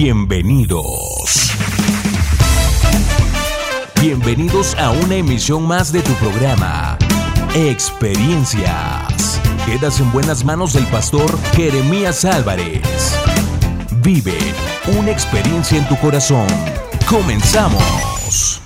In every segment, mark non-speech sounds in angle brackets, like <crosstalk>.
Bienvenidos. Bienvenidos a una emisión más de tu programa, Experiencias. Quedas en buenas manos del pastor Jeremías Álvarez. Vive una experiencia en tu corazón. Comenzamos.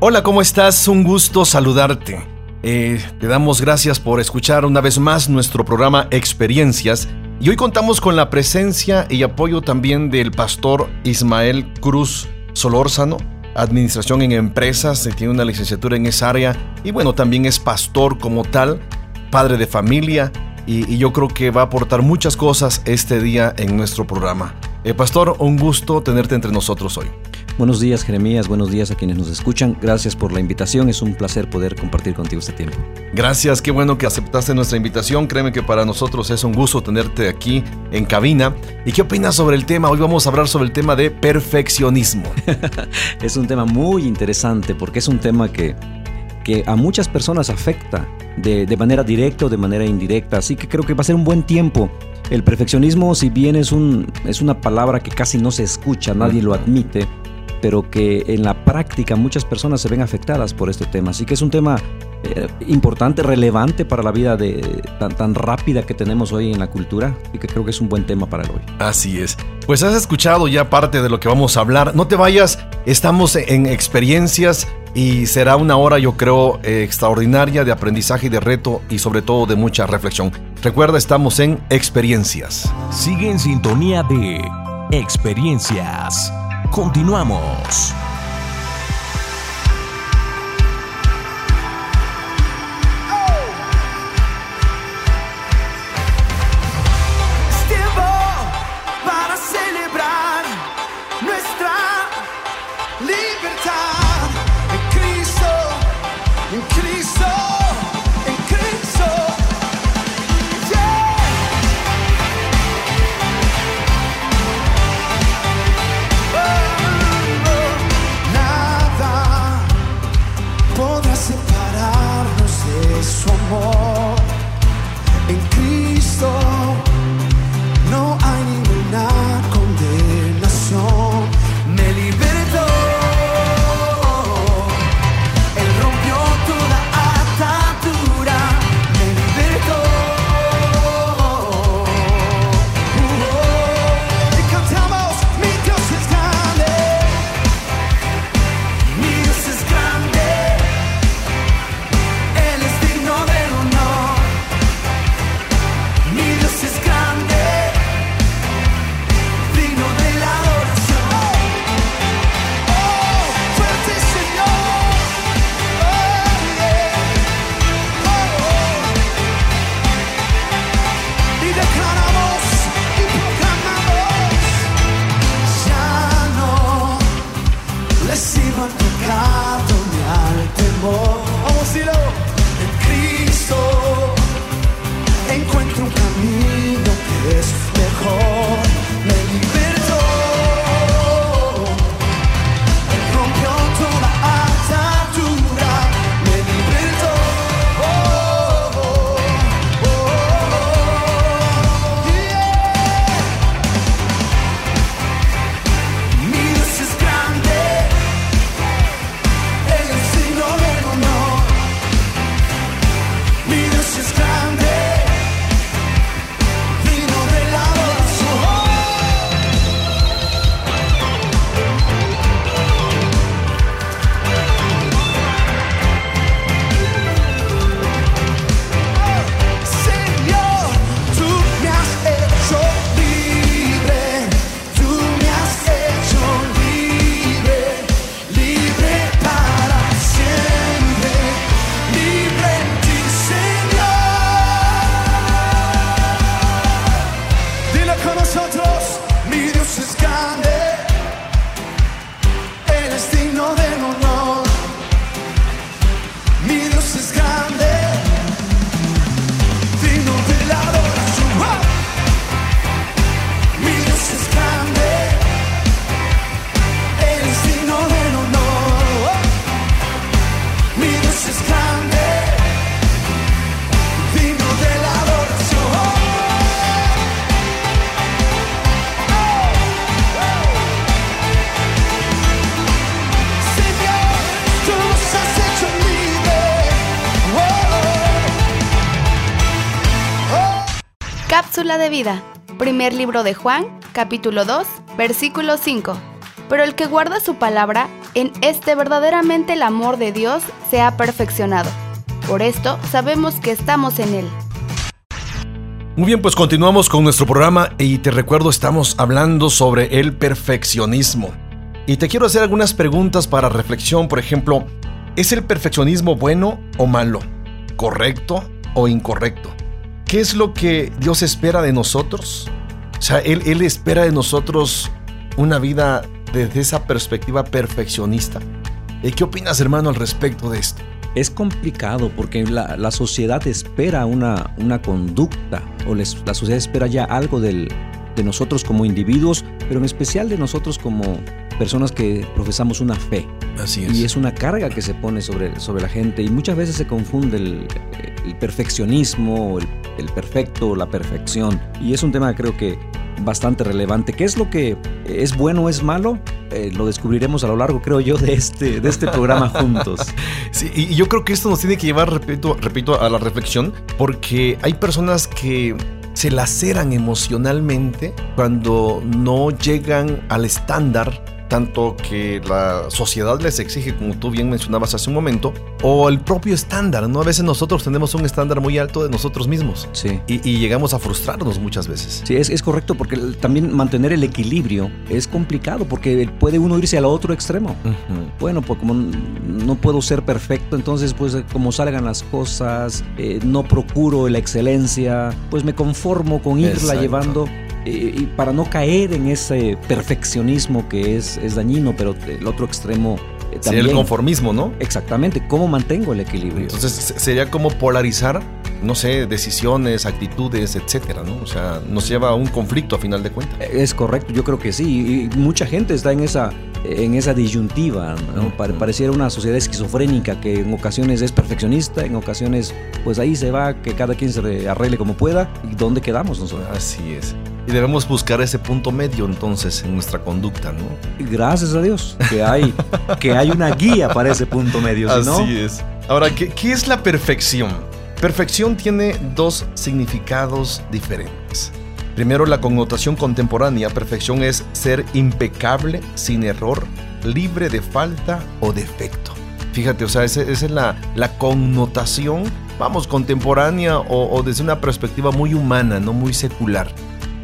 Hola, ¿cómo estás? Un gusto saludarte. Eh, te damos gracias por escuchar una vez más nuestro programa Experiencias. Y hoy contamos con la presencia y apoyo también del pastor Ismael Cruz Solórzano, Administración en Empresas, tiene una licenciatura en esa área y bueno, también es pastor como tal, padre de familia y, yo creo que va a aportar muchas cosas este día en nuestro programa. Eh, pastor, un gusto tenerte entre nosotros hoy. Buenos días Jeremías, buenos días a quienes nos escuchan. Gracias por la invitación, es un placer poder compartir contigo este tiempo. Gracias, qué bueno que aceptaste nuestra invitación. Créeme que para nosotros es un gusto tenerte aquí en cabina. ¿Y qué opinas sobre el tema? Hoy vamos a hablar sobre el tema de perfeccionismo. <laughs> es un tema muy interesante porque es un tema que, que a muchas personas afecta de, de manera directa o de manera indirecta. Así que creo que va a ser un buen tiempo el perfeccionismo, si bien es, un, es una palabra que casi no se escucha, nadie lo admite, pero que en la práctica muchas personas se ven afectadas por este tema. Así que es un tema eh, importante, relevante para la vida de, tan, tan rápida que tenemos hoy en la cultura y que creo que es un buen tema para el hoy. Así es. Pues has escuchado ya parte de lo que vamos a hablar. No te vayas, estamos en experiencias y será una hora yo creo eh, extraordinaria de aprendizaje y de reto y sobre todo de mucha reflexión. Recuerda, estamos en experiencias. Sigue en sintonía de experiencias Continuamos. Vida. Primer libro de Juan, capítulo 2, versículo 5. Pero el que guarda su palabra, en este verdaderamente el amor de Dios se ha perfeccionado. Por esto sabemos que estamos en él. Muy bien, pues continuamos con nuestro programa y te recuerdo estamos hablando sobre el perfeccionismo. Y te quiero hacer algunas preguntas para reflexión, por ejemplo, ¿es el perfeccionismo bueno o malo? ¿Correcto o incorrecto? ¿Qué es lo que Dios espera de nosotros? O sea, Él, él espera de nosotros una vida desde esa perspectiva perfeccionista. ¿Qué opinas, hermano, al respecto de esto? Es complicado porque la, la sociedad espera una, una conducta o les, la sociedad espera ya algo del, de nosotros como individuos, pero en especial de nosotros como personas que profesamos una fe. Así es. Y es una carga que se pone sobre, sobre la gente y muchas veces se confunde el, el perfeccionismo, el, el perfecto, la perfección. Y es un tema creo que bastante relevante. ¿Qué es lo que es bueno o es malo? Eh, lo descubriremos a lo largo, creo yo, de este, de este programa <laughs> juntos. Sí, y yo creo que esto nos tiene que llevar, repito, repito, a la reflexión, porque hay personas que se laceran emocionalmente cuando no llegan al estándar tanto que la sociedad les exige, como tú bien mencionabas hace un momento, o el propio estándar, ¿no? A veces nosotros tenemos un estándar muy alto de nosotros mismos. Sí. Y, y llegamos a frustrarnos muchas veces. Sí, es, es, correcto, porque también mantener el equilibrio es complicado, porque puede uno irse al otro extremo. Uh -huh. Bueno, pues como no puedo ser perfecto, entonces pues como salgan las cosas, eh, no procuro la excelencia, pues me conformo con irla Exacto. llevando y para no caer en ese perfeccionismo que es, es dañino, pero el otro extremo eh, también. el conformismo, ¿no? Exactamente, ¿cómo mantengo el equilibrio? Entonces sería como polarizar, no sé, decisiones, actitudes, etcétera, ¿no? O sea, nos lleva a un conflicto a final de cuentas. Es correcto, yo creo que sí, y mucha gente está en esa en esa disyuntiva, ¿no? pareciera una sociedad esquizofrénica que en ocasiones es perfeccionista, en ocasiones pues ahí se va, que cada quien se arregle como pueda, ¿y dónde quedamos nosotros? Así es. Y debemos buscar ese punto medio entonces en nuestra conducta, ¿no? Gracias a Dios que hay, que hay una guía para ese punto medio. Así ¿no? es. Ahora, ¿qué, ¿qué es la perfección? Perfección tiene dos significados diferentes. Primero, la connotación contemporánea, perfección es ser impecable, sin error, libre de falta o defecto. Fíjate, o sea, esa, esa es la, la, connotación, vamos, contemporánea o, o, desde una perspectiva muy humana, no muy secular.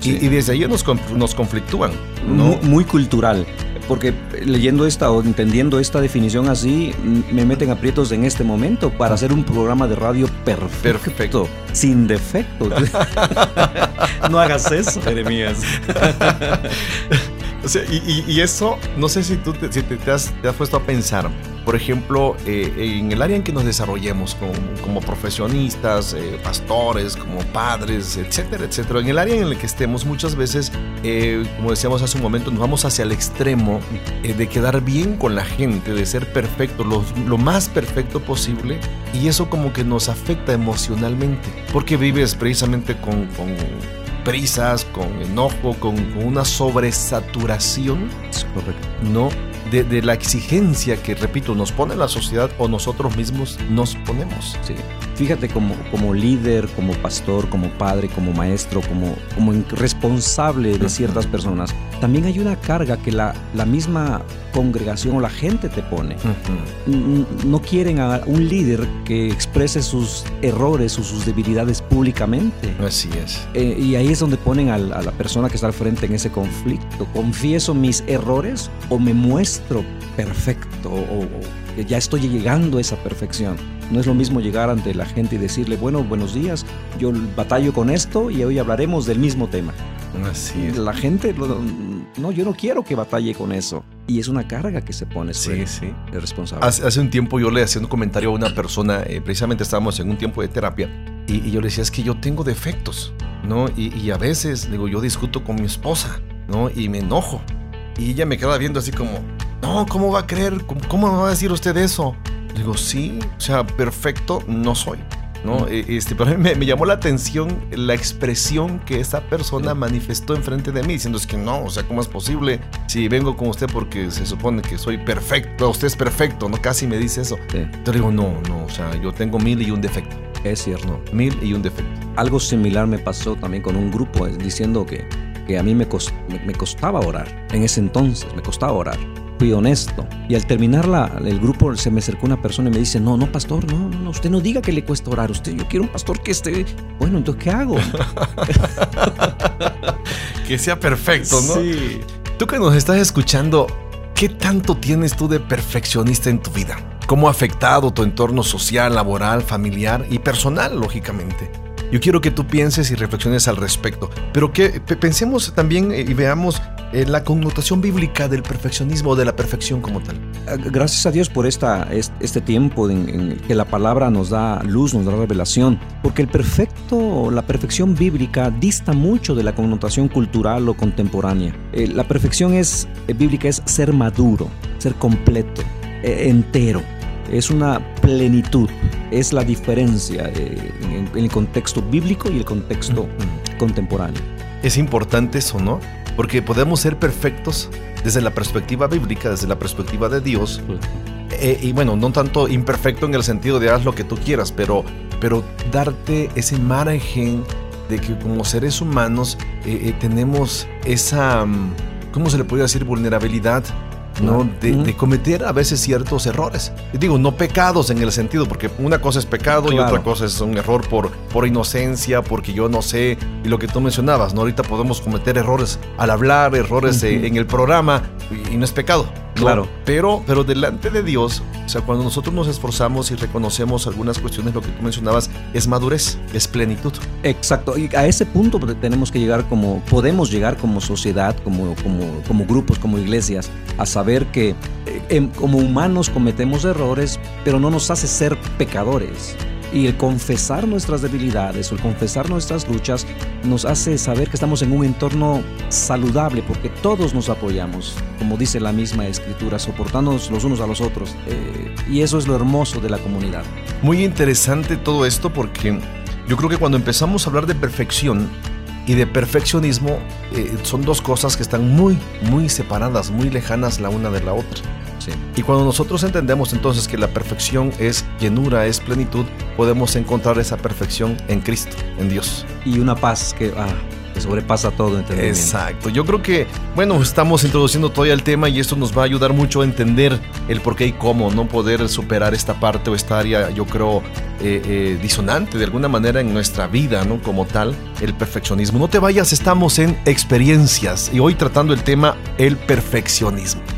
Sí. Y, y, desde ahí nos, nos conflictúan. ¿no? Muy, muy, cultural. Porque leyendo esta o entendiendo esta definición así, me meten aprietos en este momento para hacer un programa de radio perfecto, perfecto. sin defecto. <laughs> no hagas eso, Jeremías. <laughs> sea, y, y, eso, no sé si tú te, si te, te, has, te has, puesto a pensar, por ejemplo, eh, en el área en que nos desarrollemos como, como profesionistas, eh, pastores, como padres, etcétera, etcétera, en el área en el que estemos muchas veces, eh, como decíamos hace un momento, nos vamos hacia el extremo eh, de quedar bien con la gente, de ser perfecto, lo, lo más perfecto posible, y eso como que nos afecta emocionalmente, porque vives precisamente con, con prisas, con enojo, con, con una sobresaturación. Es correcto. No, de, de, la exigencia que, repito, nos pone la sociedad o nosotros mismos nos ponemos. Sí. Fíjate, como, como líder, como pastor, como padre, como maestro, como, como responsable de ciertas uh -huh. personas, también hay una carga que la, la misma congregación o la gente te pone. Uh -huh. No quieren a un líder que exprese sus errores o sus debilidades públicamente. Así es. Eh, y ahí es donde ponen a, a la persona que está al frente en ese conflicto. ¿Confieso mis errores o me muestro perfecto o, o ya estoy llegando a esa perfección? No es lo mismo llegar ante la gente y decirle, bueno, buenos días, yo batallo con esto y hoy hablaremos del mismo tema. Así es. La gente, no, yo no quiero que batalle con eso. Y es una carga que se pone sobre sí, sí. el responsable. Hace, hace, un tiempo yo le hacía un comentario a una persona, eh, precisamente estábamos en un tiempo de terapia, y, y, yo le decía, es que yo tengo defectos, ¿no? Y, y, a veces, digo, yo discuto con mi esposa, ¿no? Y me enojo. Y ella me queda viendo así como, no, ¿cómo va a creer? ¿Cómo, cómo me va a decir usted eso? Digo, sí, o sea, perfecto no soy. ¿no? Mm. Este, pero me, me, llamó la atención la expresión que esa persona mm. manifestó enfrente de mí, diciendo es que no, o sea, ¿cómo es posible si vengo con usted porque se supone que soy perfecto, usted es perfecto, ¿no? Casi me dice eso. Sí. Entonces digo, no, no, o sea, yo tengo mil y un defecto. Es cierto. Mil y un defecto. algo similar me pasó también con un grupo, diciendo que, que a mí me, me, costaba orar. En ese entonces me costaba orar. Fui honesto. Y al terminar la, el grupo se me acercó una persona y me dice, no, no, pastor, no, no, usted no diga que le cuesta orar. Usted, yo quiero un pastor que esté... Bueno, entonces, ¿qué hago? <laughs> que sea perfecto, ¿no? Sí. Tú que nos estás escuchando, ¿qué tanto tienes tú de perfeccionista en tu vida? ¿Cómo ha afectado tu entorno social, laboral, familiar y personal, lógicamente? Yo quiero que tú pienses y reflexiones al respecto, pero que pensemos también y veamos eh, la connotación bíblica del perfeccionismo o de la perfección como tal. Ah, gracias a Dios por esta, este tiempo en, que la palabra nos da luz, nos da revelación, porque el perfecto, la perfección bíblica dista mucho de la connotación cultural o contemporánea. Eh, la perfección es, eh, bíblica es ser maduro, ser completo, entero. Es una plenitud, es la diferencia en, el contexto bíblico y el contexto contemporáneo. Es importante eso, ¿no? Porque podemos ser perfectos desde la perspectiva bíblica, desde la perspectiva de Dios. Eh, y bueno, no tanto imperfecto en el sentido de haz lo que tú quieras, pero, pero darte ese margen de que como seres humanos eh, eh, tenemos esa, mm, ¿cómo se le puede decir? Vulnerabilidad ¿no? De, cometer a veces ciertos errores. Digo, no pecados en el sentido, porque una cosa es pecado y otra cosa es un error por, por inocencia, porque yo no sé, y lo que tú mencionabas, ¿no? Ahorita podemos cometer errores al hablar, errores en el programa, y, no es pecado. Claro. Pero, pero delante de Dios, o sea, cuando nosotros nos esforzamos y reconocemos algunas cuestiones, lo que tú mencionabas, es madurez, es plenitud. Exacto. Y a ese punto tenemos que llegar como, podemos llegar como sociedad, como, como, como grupos, como iglesias, a saber que eh, em, como humanos cometemos errores, pero no nos hace ser pecadores. Y el confesar nuestras debilidades o el confesar nuestras luchas nos hace saber que estamos en un entorno saludable porque todos nos apoyamos, como dice la misma escritura, soportándonos los unos a los otros. Eh, y eso es lo hermoso de la comunidad. Muy interesante todo esto porque yo creo que cuando empezamos a hablar de perfección y de perfeccionismo eh, son dos cosas que están muy, muy separadas, muy lejanas la una de la otra. Y cuando nosotros entendemos entonces que la perfección es llenura, es plenitud, podemos encontrar esa perfección en Cristo, en Dios. Y una paz que, ah, sobrepasa todo entendimiento. Exacto. Yo creo que, bueno, estamos introduciendo todavía el tema y esto nos va a ayudar mucho a entender el por qué y cómo no poder superar esta parte o esta área, yo creo, eh, eh, disonante de alguna manera en nuestra vida, ¿no? Como tal, el perfeccionismo. No te vayas, estamos en experiencias y hoy tratando el tema el perfeccionismo.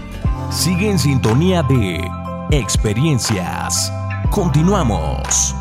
Sigue en sintonía de experiencias. Continuamos.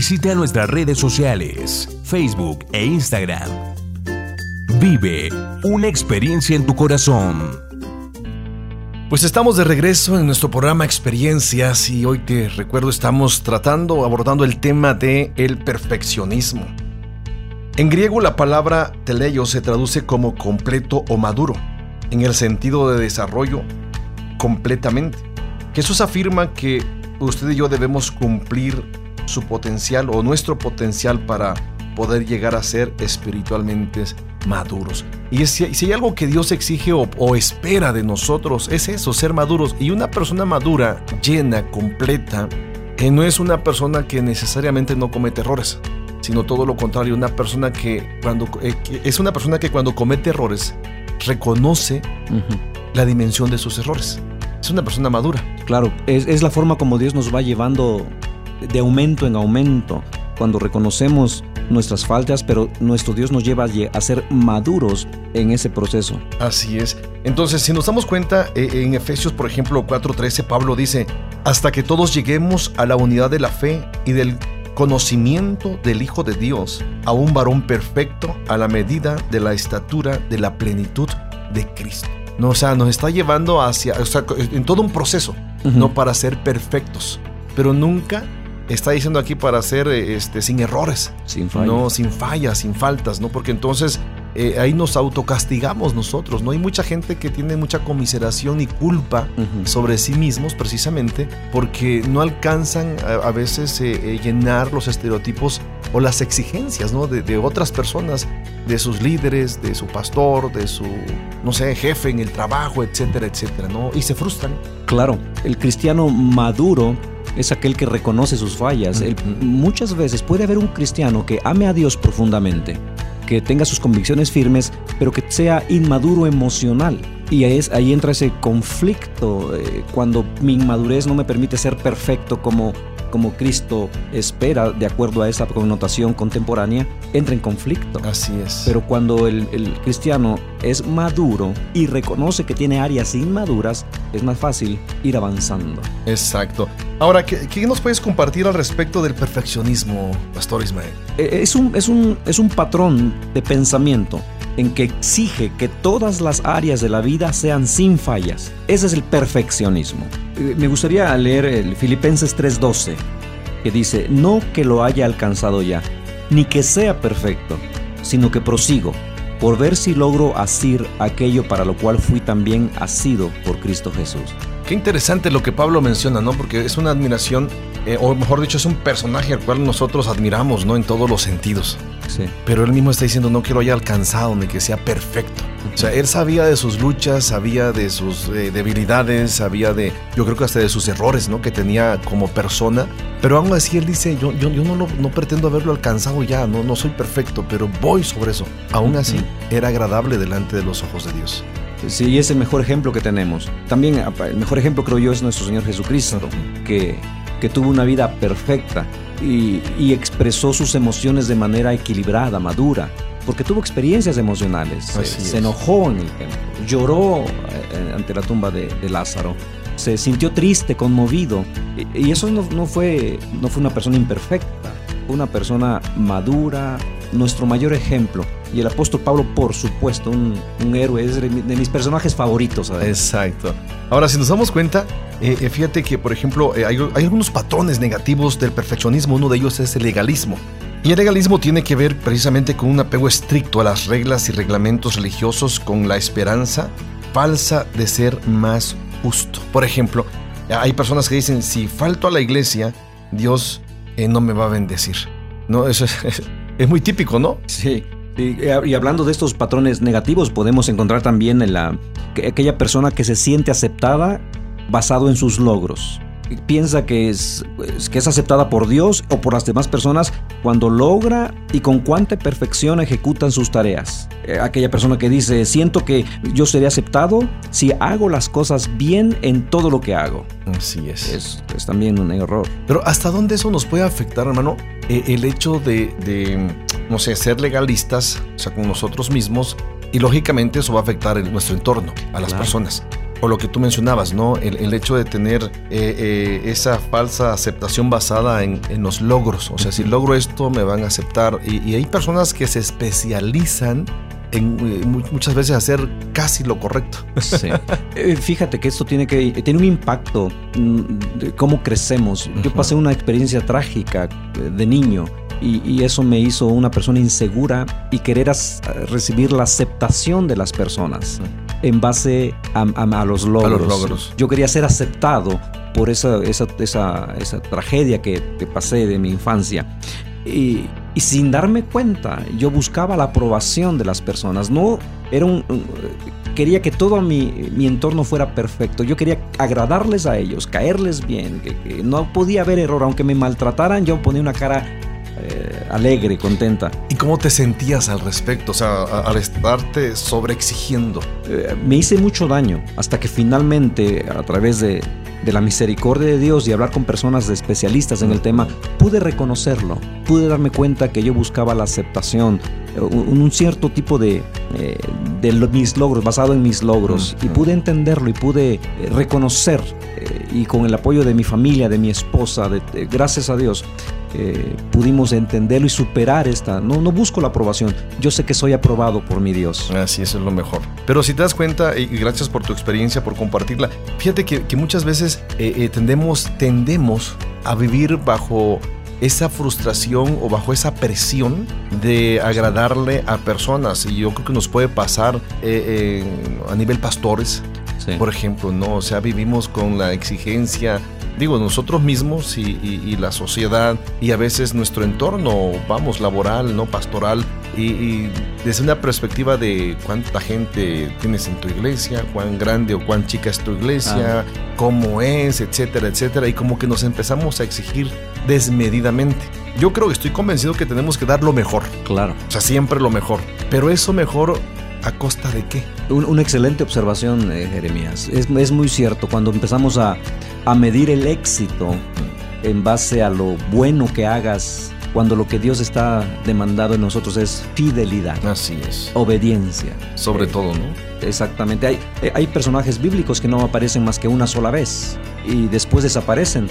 Visita nuestras redes sociales, Facebook e Instagram. Vive una experiencia en tu corazón. Pues estamos de regreso en nuestro programa Experiencias y hoy te recuerdo estamos tratando, abordando el tema de el perfeccionismo. En griego la palabra teleio se traduce como completo o maduro, en el sentido de desarrollo completamente. Jesús afirma que usted y yo debemos cumplir su potencial o nuestro potencial para poder llegar a ser espiritualmente maduros. Y si, si hay algo que Dios exige o, o, espera de nosotros, es eso, ser maduros. Y una persona madura, llena, completa, que no es una persona que necesariamente no comete errores, sino todo lo contrario, una persona que cuando eh, que es una persona que cuando comete errores reconoce uh -huh. la dimensión de sus errores. Es una persona madura. Claro, es, es la forma como Dios nos va llevando de aumento en aumento cuando reconocemos nuestras faltas, pero nuestro Dios nos lleva a ser maduros en ese proceso. Así es. Entonces, si nos damos cuenta, eh, en Efesios, por ejemplo, 4:13, Pablo dice, hasta que todos lleguemos a la unidad de la fe y del conocimiento del Hijo de Dios, a un varón perfecto, a la medida de la estatura de la plenitud de Cristo. No, o sea, nos está llevando hacia, o sea, en todo un proceso, uh -huh. no para ser perfectos, pero nunca está diciendo aquí para ser este, sin errores. Sin fallas. No, sin fallas, sin faltas, ¿no? Porque entonces eh, ahí nos autocastigamos nosotros, ¿no? Hay mucha gente que tiene mucha comiseración y culpa uh -huh. sobre sí mismos precisamente porque no alcanzan a, a veces eh, eh, llenar los estereotipos o las exigencias, ¿no? De, de, otras personas, de sus líderes, de su pastor, de su, no sé, jefe en el trabajo, etcétera, etcétera, ¿no? Y se frustran. Claro, el cristiano maduro es aquel que reconoce sus fallas. El, muchas veces puede haber un cristiano que ame a Dios profundamente, que tenga sus convicciones firmes, pero que sea inmaduro emocional. Y ahí, es, ahí entra ese conflicto eh, cuando mi inmadurez no me permite ser perfecto como como Cristo espera, de acuerdo a esa connotación contemporánea, entra en conflicto. Así es. Pero cuando el, el, cristiano es maduro y reconoce que tiene áreas inmaduras, es más fácil ir avanzando. Exacto. Ahora, ¿qué, qué nos puedes compartir al respecto del perfeccionismo, Pastor Ismael? Es un, es un, es un patrón de pensamiento en que exige que todas las áreas de la vida sean sin fallas. Ese es el perfeccionismo. Me gustaría leer el Filipenses 3:12, que dice, no que lo haya alcanzado ya, ni que sea perfecto, sino que prosigo, por ver si logro asir aquello para lo cual fui también asido por Cristo Jesús. Qué interesante lo que Pablo menciona, ¿no? Porque es una admiración, eh, o mejor dicho, es un personaje al cual nosotros admiramos, ¿no? En todos los sentidos. Sí. Pero él mismo está diciendo no que lo haya alcanzado ni que sea perfecto. O sea, él sabía de sus luchas, sabía de sus eh, debilidades, sabía de, yo creo que hasta de sus errores, ¿no? Que tenía como persona. Pero aún así él dice, yo, yo, yo no, lo, no pretendo haberlo alcanzado ya, no, no soy perfecto, pero voy sobre eso. Aún así, uh -huh. era agradable delante de los ojos de Dios. Sí, es el mejor ejemplo que tenemos. También el mejor ejemplo creo yo es nuestro Señor Jesucristo, que, que tuvo una vida perfecta y, y, expresó sus emociones de manera equilibrada, madura, porque tuvo experiencias emocionales. Se, se, enojó en el templo, lloró eh, ante la tumba de, de, Lázaro, se sintió triste, conmovido. Y, y eso no, no, fue, no fue una persona imperfecta, fue una persona madura, nuestro mayor ejemplo. Y el apóstol Pablo, por supuesto, un, un héroe, es de mis personajes favoritos. Exacto. Ahora, si nos damos cuenta, eh, fíjate que, por ejemplo, eh, hay, hay, algunos patrones negativos del perfeccionismo. Uno de ellos es el legalismo. Y el legalismo tiene que ver precisamente con un apego estricto a las reglas y reglamentos religiosos con la esperanza falsa de ser más justo. Por ejemplo, hay personas que dicen, si falto a la iglesia, Dios eh, no me va a bendecir. ¿No? Eso es, es muy típico, ¿no? Sí. Y hablando de estos patrones negativos, podemos encontrar también en la, aquella persona que se siente aceptada basado en sus logros. Piensa que es, que es aceptada por Dios o por las demás personas cuando logra y con cuánta perfección ejecutan sus tareas. Eh, aquella persona que dice, siento que yo seré aceptado si hago las cosas bien en todo lo que hago. Así es. Es, es también un error. Pero ¿hasta dónde eso nos puede afectar, hermano? Eh, el hecho de, de, no sé, ser legalistas, o sea, con nosotros mismos, y lógicamente eso va a afectar en nuestro entorno, a las Claro. personas. O lo que tú mencionabas, ¿no? El, el hecho de tener eh, eh, esa falsa aceptación basada en, en los logros. O sea, si logro esto, me van a aceptar. Y, y hay personas que se especializan en eh, mu- muchas veces hacer casi lo correcto. Sí. <laughs> Fíjate que esto tiene que tiene un impacto mm, de cómo crecemos. Yo pasé una experiencia trágica de niño y, y eso me hizo una persona insegura y querer recibir la aceptación de las personas en base a, a- a los logros. logros. Yo quería ser aceptado por esa, esa, esa, esa tragedia que, que pasé de mi infancia. Y, y sin darme cuenta, yo buscaba la aprobación de las personas. No era un, un- quería que todo mi, mi entorno fuera perfecto. Yo quería agradarles a ellos, caerles bien. Que, que no podía haber error, aunque me maltrataran, yo ponía una cara eh, alegre, contenta. ¿Y cómo te sentías al respecto? O sea, al estarte sobreexigiendo. Eh, me hice mucho daño hasta que finalmente a través de, de la misericordia de Dios y hablar con personas especialistas en el tema pude reconocerlo pude darme cuenta que yo buscaba la aceptación eh, un, cierto tipo de, eh, de mis logros basado en mis logros y pude entenderlo y pude reconocer y con el apoyo de mi familia de mi esposa de- de- gracias a Dios eh, pudimos entenderlo y superar esta no, no busco la aprobación yo sé que soy aprobado por mi Dios Así eso es lo mejor. Pero si te das cuenta, y gracias por tu experiencia, por compartirla, fíjate que, que muchas veces eh, eh, tendemos, tendemos a vivir bajo esa frustración o bajo esa presión de agradarle a personas. Y yo creo que nos puede pasar eh, eh, a nivel pastores, Sí. por ejemplo, ¿no? O sea, vivimos con la exigencia, digo, nosotros mismos y, y- y la sociedad y a veces nuestro entorno, vamos, laboral, ¿no? Pastoral. Y, y desde una perspectiva de cuánta gente tienes en tu iglesia, cuán grande o cuán chica es tu iglesia, cómo es, etcétera, etcétera. Y como que nos empezamos a exigir desmedidamente. Yo creo que estoy convencido que tenemos que dar lo mejor, claro o sea, siempre lo mejor. Pero eso mejor a costa de qué? Un- una excelente observación, eh, Jeremías. Es, es muy cierto, cuando empezamos a, a medir el éxito en base a lo bueno que hagas, cuando lo que Dios está demandado en nosotros es fidelidad, Así es. obediencia. Sobre Eh, todo, ¿no? Exactamente. Hay, eh, hay personajes bíblicos que no aparecen más que una sola vez y después desaparecen,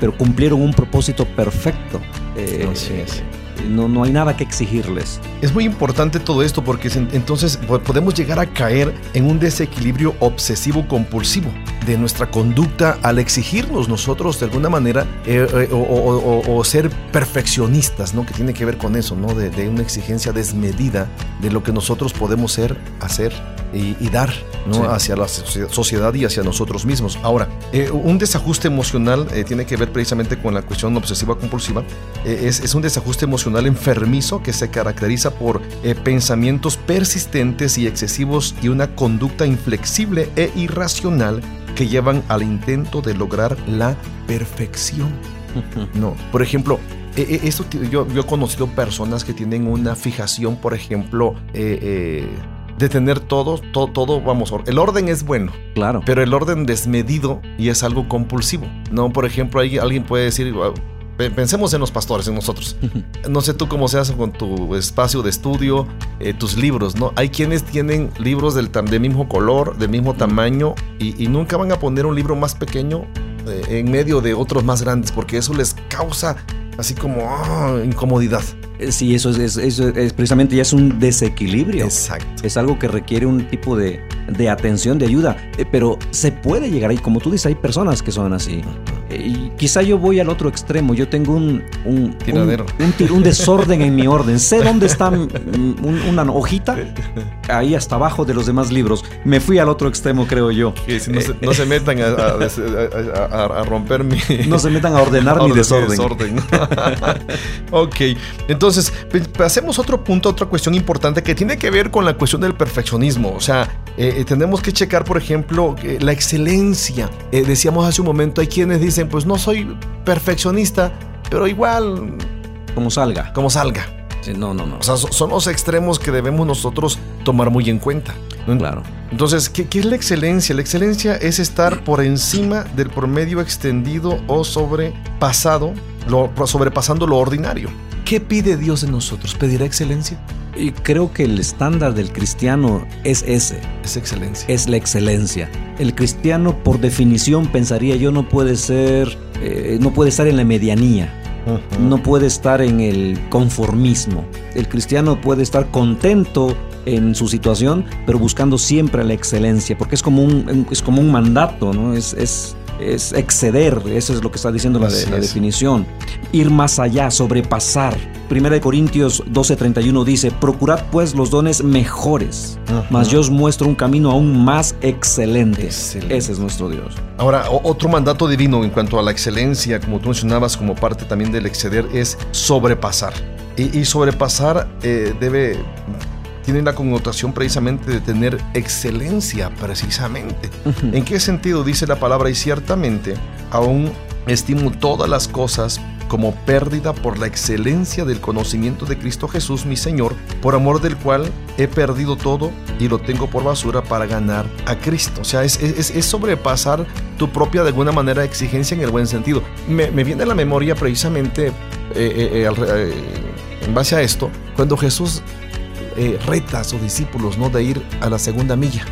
pero cumplieron un propósito perfecto. Eh, Así es. No, no hay nada que exigirles. Es muy importante todo esto porque es en- entonces po- podemos llegar a caer en un desequilibrio obsesivo compulsivo de nuestra conducta al exigirnos nosotros de alguna manera eh, eh, o, o- o- o ser perfeccionistas, ¿no? Que tiene que ver con eso, ¿no? De, de una exigencia desmedida de lo que nosotros podemos ser, hacer y, y dar, ¿no? Sí. Hacia la socie- sociedad y hacia nosotros mismos. Ahora, eh, un desajuste emocional eh, tiene que ver precisamente con la cuestión obsesiva compulsiva eh, es, es un desajuste emocional enfermizo que se caracteriza por eh, pensamientos persistentes y excesivos y una conducta inflexible e irracional que llevan al intento de lograr la perfección. <laughs> No, por ejemplo, eh, esto ti- yo, yo he conocido personas que tienen una fijación, por ejemplo, eh, eh, de tener todo, todo, todo, vamos, el orden es bueno, Claro. pero el orden desmedido y es algo compulsivo. No, por ejemplo, alguien puede decir, "Ah, pe- pensemos en los pastores, en nosotros. <laughs> No sé tú cómo seas con tu espacio de estudio, eh, tus libros, ¿no? Hay quienes tienen libros del, del mismo color, del mismo tamaño y, y nunca van a poner un libro más pequeño eh, en medio de otros más grandes porque eso les causa así como ah, incomodidad. Eh, Sí, eso es, es- eso es precisamente ya es un desequilibrio. Exacto. Es algo que requiere un tipo de, de atención, de ayuda. Eh, pero se puede llegar ahí. Como tú dices, hay personas que son así. Eh, quizá yo voy al otro extremo. Yo tengo un, un, Tiradero. un, un ti- un desorden en mi orden. Sé dónde está un- una hojita. Ahí hasta abajo de los demás libros. Me fui al otro extremo, creo yo. Si no, se, no se metan a, a- a- a- a romper mi... No se metan a ordenar mi Orden, desorden. <laughs> ok, entonces pe- pasemos a otro punto, otra cuestión importante que tiene que ver con la cuestión del perfeccionismo. O sea, eh, eh, tenemos que checar, por ejemplo, la excelencia. Eh, decíamos hace un momento, hay quienes dicen, dicen, pues no soy perfeccionista, pero igual, Como salga. como salga. Sí, no, no, no. O sea, so- son los extremos que debemos nosotros tomar muy en cuenta. claro. Entonces, ¿qué, qué es la excelencia? La excelencia es estar por encima del promedio extendido o sobrepasado, lo, sobrepasando lo ordinario. ¿Qué pide Dios de nosotros? ¿Pedirá excelencia? Y creo que el estándar del cristiano es ese, Es excelencia. es la excelencia. El cristiano, por definición, pensaría yo, no puede ser, eh, no puede estar en la medianía. Ujú. no puede estar en el conformismo. El cristiano puede estar contento en su situación, pero buscando siempre la excelencia, porque es como un, es como un mandato, ¿no? Es, es, es exceder, eso es lo que está diciendo la, de- definición. Ir más allá, sobrepasar. Primera de Corintios 12:31 dice, procurad pues los dones mejores, mas yo os muestro un camino aún más excelente. Excelente. Ese es nuestro Dios. Ahora, otro mandato divino en cuanto a la excelencia, como tú mencionabas como parte también del exceder, es sobrepasar. Y, y sobrepasar eh, debe, tiene la connotación precisamente de tener excelencia, precisamente. ¿En qué sentido dice la palabra? Y ciertamente, aún estimo todas las cosas como pérdida por la excelencia del conocimiento de Cristo Jesús, mi Señor, por amor del cual he perdido todo y lo tengo por basura para ganar a Cristo. O sea, es, es- es sobrepasar tu propia, de alguna manera, exigencia en el buen sentido. Me, me viene a la memoria precisamente, eh, eh, eh, en base a esto, cuando Jesús eh, reta a sus discípulos, ¿no? De ir a la segunda milla.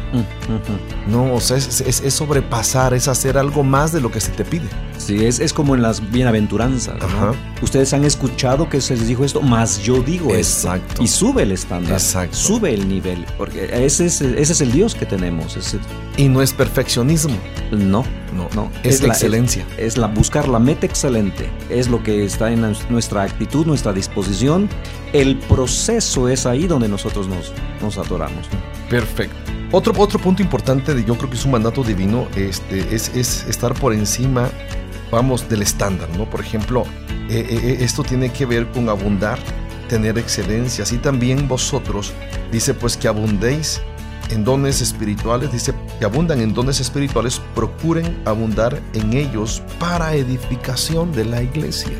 No, o sea, es, es- es sobrepasar, es hacer algo más de lo que se te pide. Sí, es, es como en las bienaventuranzas. ¿no? Ustedes han escuchado que se les dijo esto, más yo digo esto. Exacto. Y sube el estándar, Exacto. sube el nivel, porque ese es, ese es el Dios que tenemos. ese- Y no es perfeccionismo, no, no, no. es, la- excelencia. Es, la buscar la meta excelente, es lo que está en nues- nuestra actitud, nuestra disposición. El proceso es ahí donde nosotros nos, nos atoramos. Perfecto. Otro, otro punto importante, de, yo creo que es un mandato divino, este, es, es estar por encima, vamos, del estándar, ¿no? Por ejemplo, eh, eh, eh, esto tiene que ver con abundar, tener excelencia. Así también vosotros, dice pues que abundéis en dones espirituales, dice que abundan en dones espirituales, procuren abundar en ellos para edificación de la iglesia.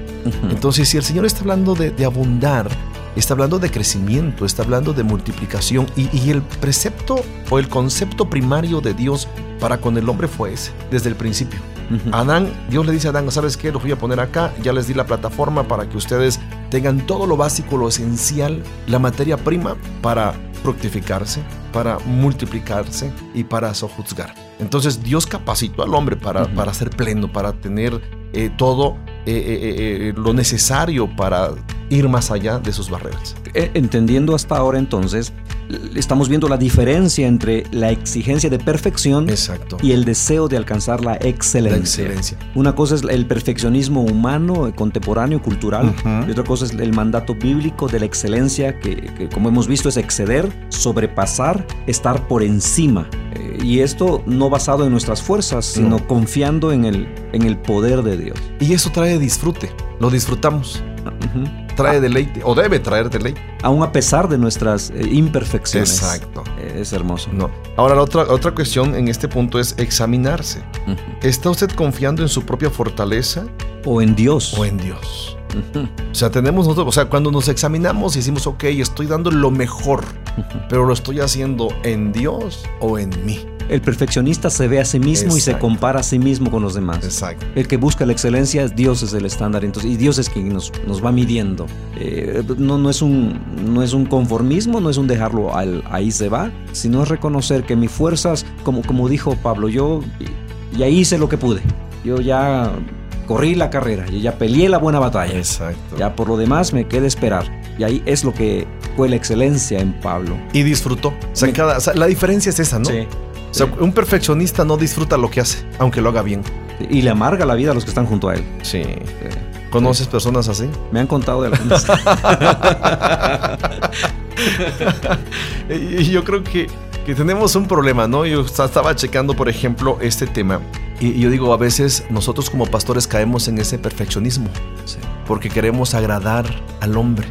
Entonces, si el Señor está hablando de, de abundar, está hablando de crecimiento, está hablando de multiplicación y, y el precepto o el concepto primario de Dios para con el hombre fue ese, desde el principio. Adán, Dios le dice a Adán, ¿sabes qué? Los voy a poner acá, ya les di la plataforma para que ustedes tengan todo lo básico, lo esencial, la materia prima para fructificarse, para multiplicarse y para sojuzgar. Entonces Dios capacitó al hombre para, para ser pleno, para tener eh, todo eh, eh, eh, lo necesario para ir más allá de sus barreras. Eh, Entendiendo hasta ahora entonces, estamos viendo la diferencia entre la exigencia de perfección Exacto. y el deseo de alcanzar la la excelencia. Una cosa es el perfeccionismo humano, contemporáneo, cultural, y otra cosa es el mandato bíblico de la excelencia, que, que como hemos visto es exceder, sobrepasar, estar por encima. Y esto no basado en nuestras fuerzas, sino No. confiando en el, en el poder de Dios. Y eso trae disfrute, lo disfrutamos, trae deleite, o debe traer deleite. Aún a pesar de nuestras eh, imperfecciones. Exacto. Eh, Es hermoso. No. Ahora, la otra, otra cuestión en este punto es examinarse. ¿Está usted confiando en su propia fortaleza O en Dios. o en Dios? O sea, tenemos nosotros, o sea, cuando nos examinamos y decimos, ok, estoy dando lo mejor, pero lo estoy haciendo en Dios o en mí. El perfeccionista se ve a sí mismo y se compara a sí mismo con los demás. Exacto. El que busca la excelencia, Dios es el estándar, entonces, y Dios es quien nos, nos va midiendo. Eh, no, no, es un, no es un conformismo, no es un dejarlo al, ahí se va, sino es reconocer que mis fuerzas, como, como dijo Pablo, yo ya hice lo que pude. Yo ya corrí la carrera, yo ya peleé la buena batalla. Exacto. Ya por lo demás me queda esperar. Y ahí es lo que fue la excelencia en Pablo. Y disfrutó. O sea, Me- cada- o sea, la diferencia es esa, ¿no? Sí. O sea, un perfeccionista no disfruta lo que hace, aunque lo haga bien. Y le amarga la vida a los que están junto a él. Sí. ¿Conoces personas así? Me han contado de algunas. <laughs> Y yo creo que, que tenemos un problema, ¿no? Yo esta- estaba checando, por ejemplo, este tema. Y yo digo, a veces nosotros como pastores caemos en ese perfeccionismo, Sí. porque queremos agradar al hombre.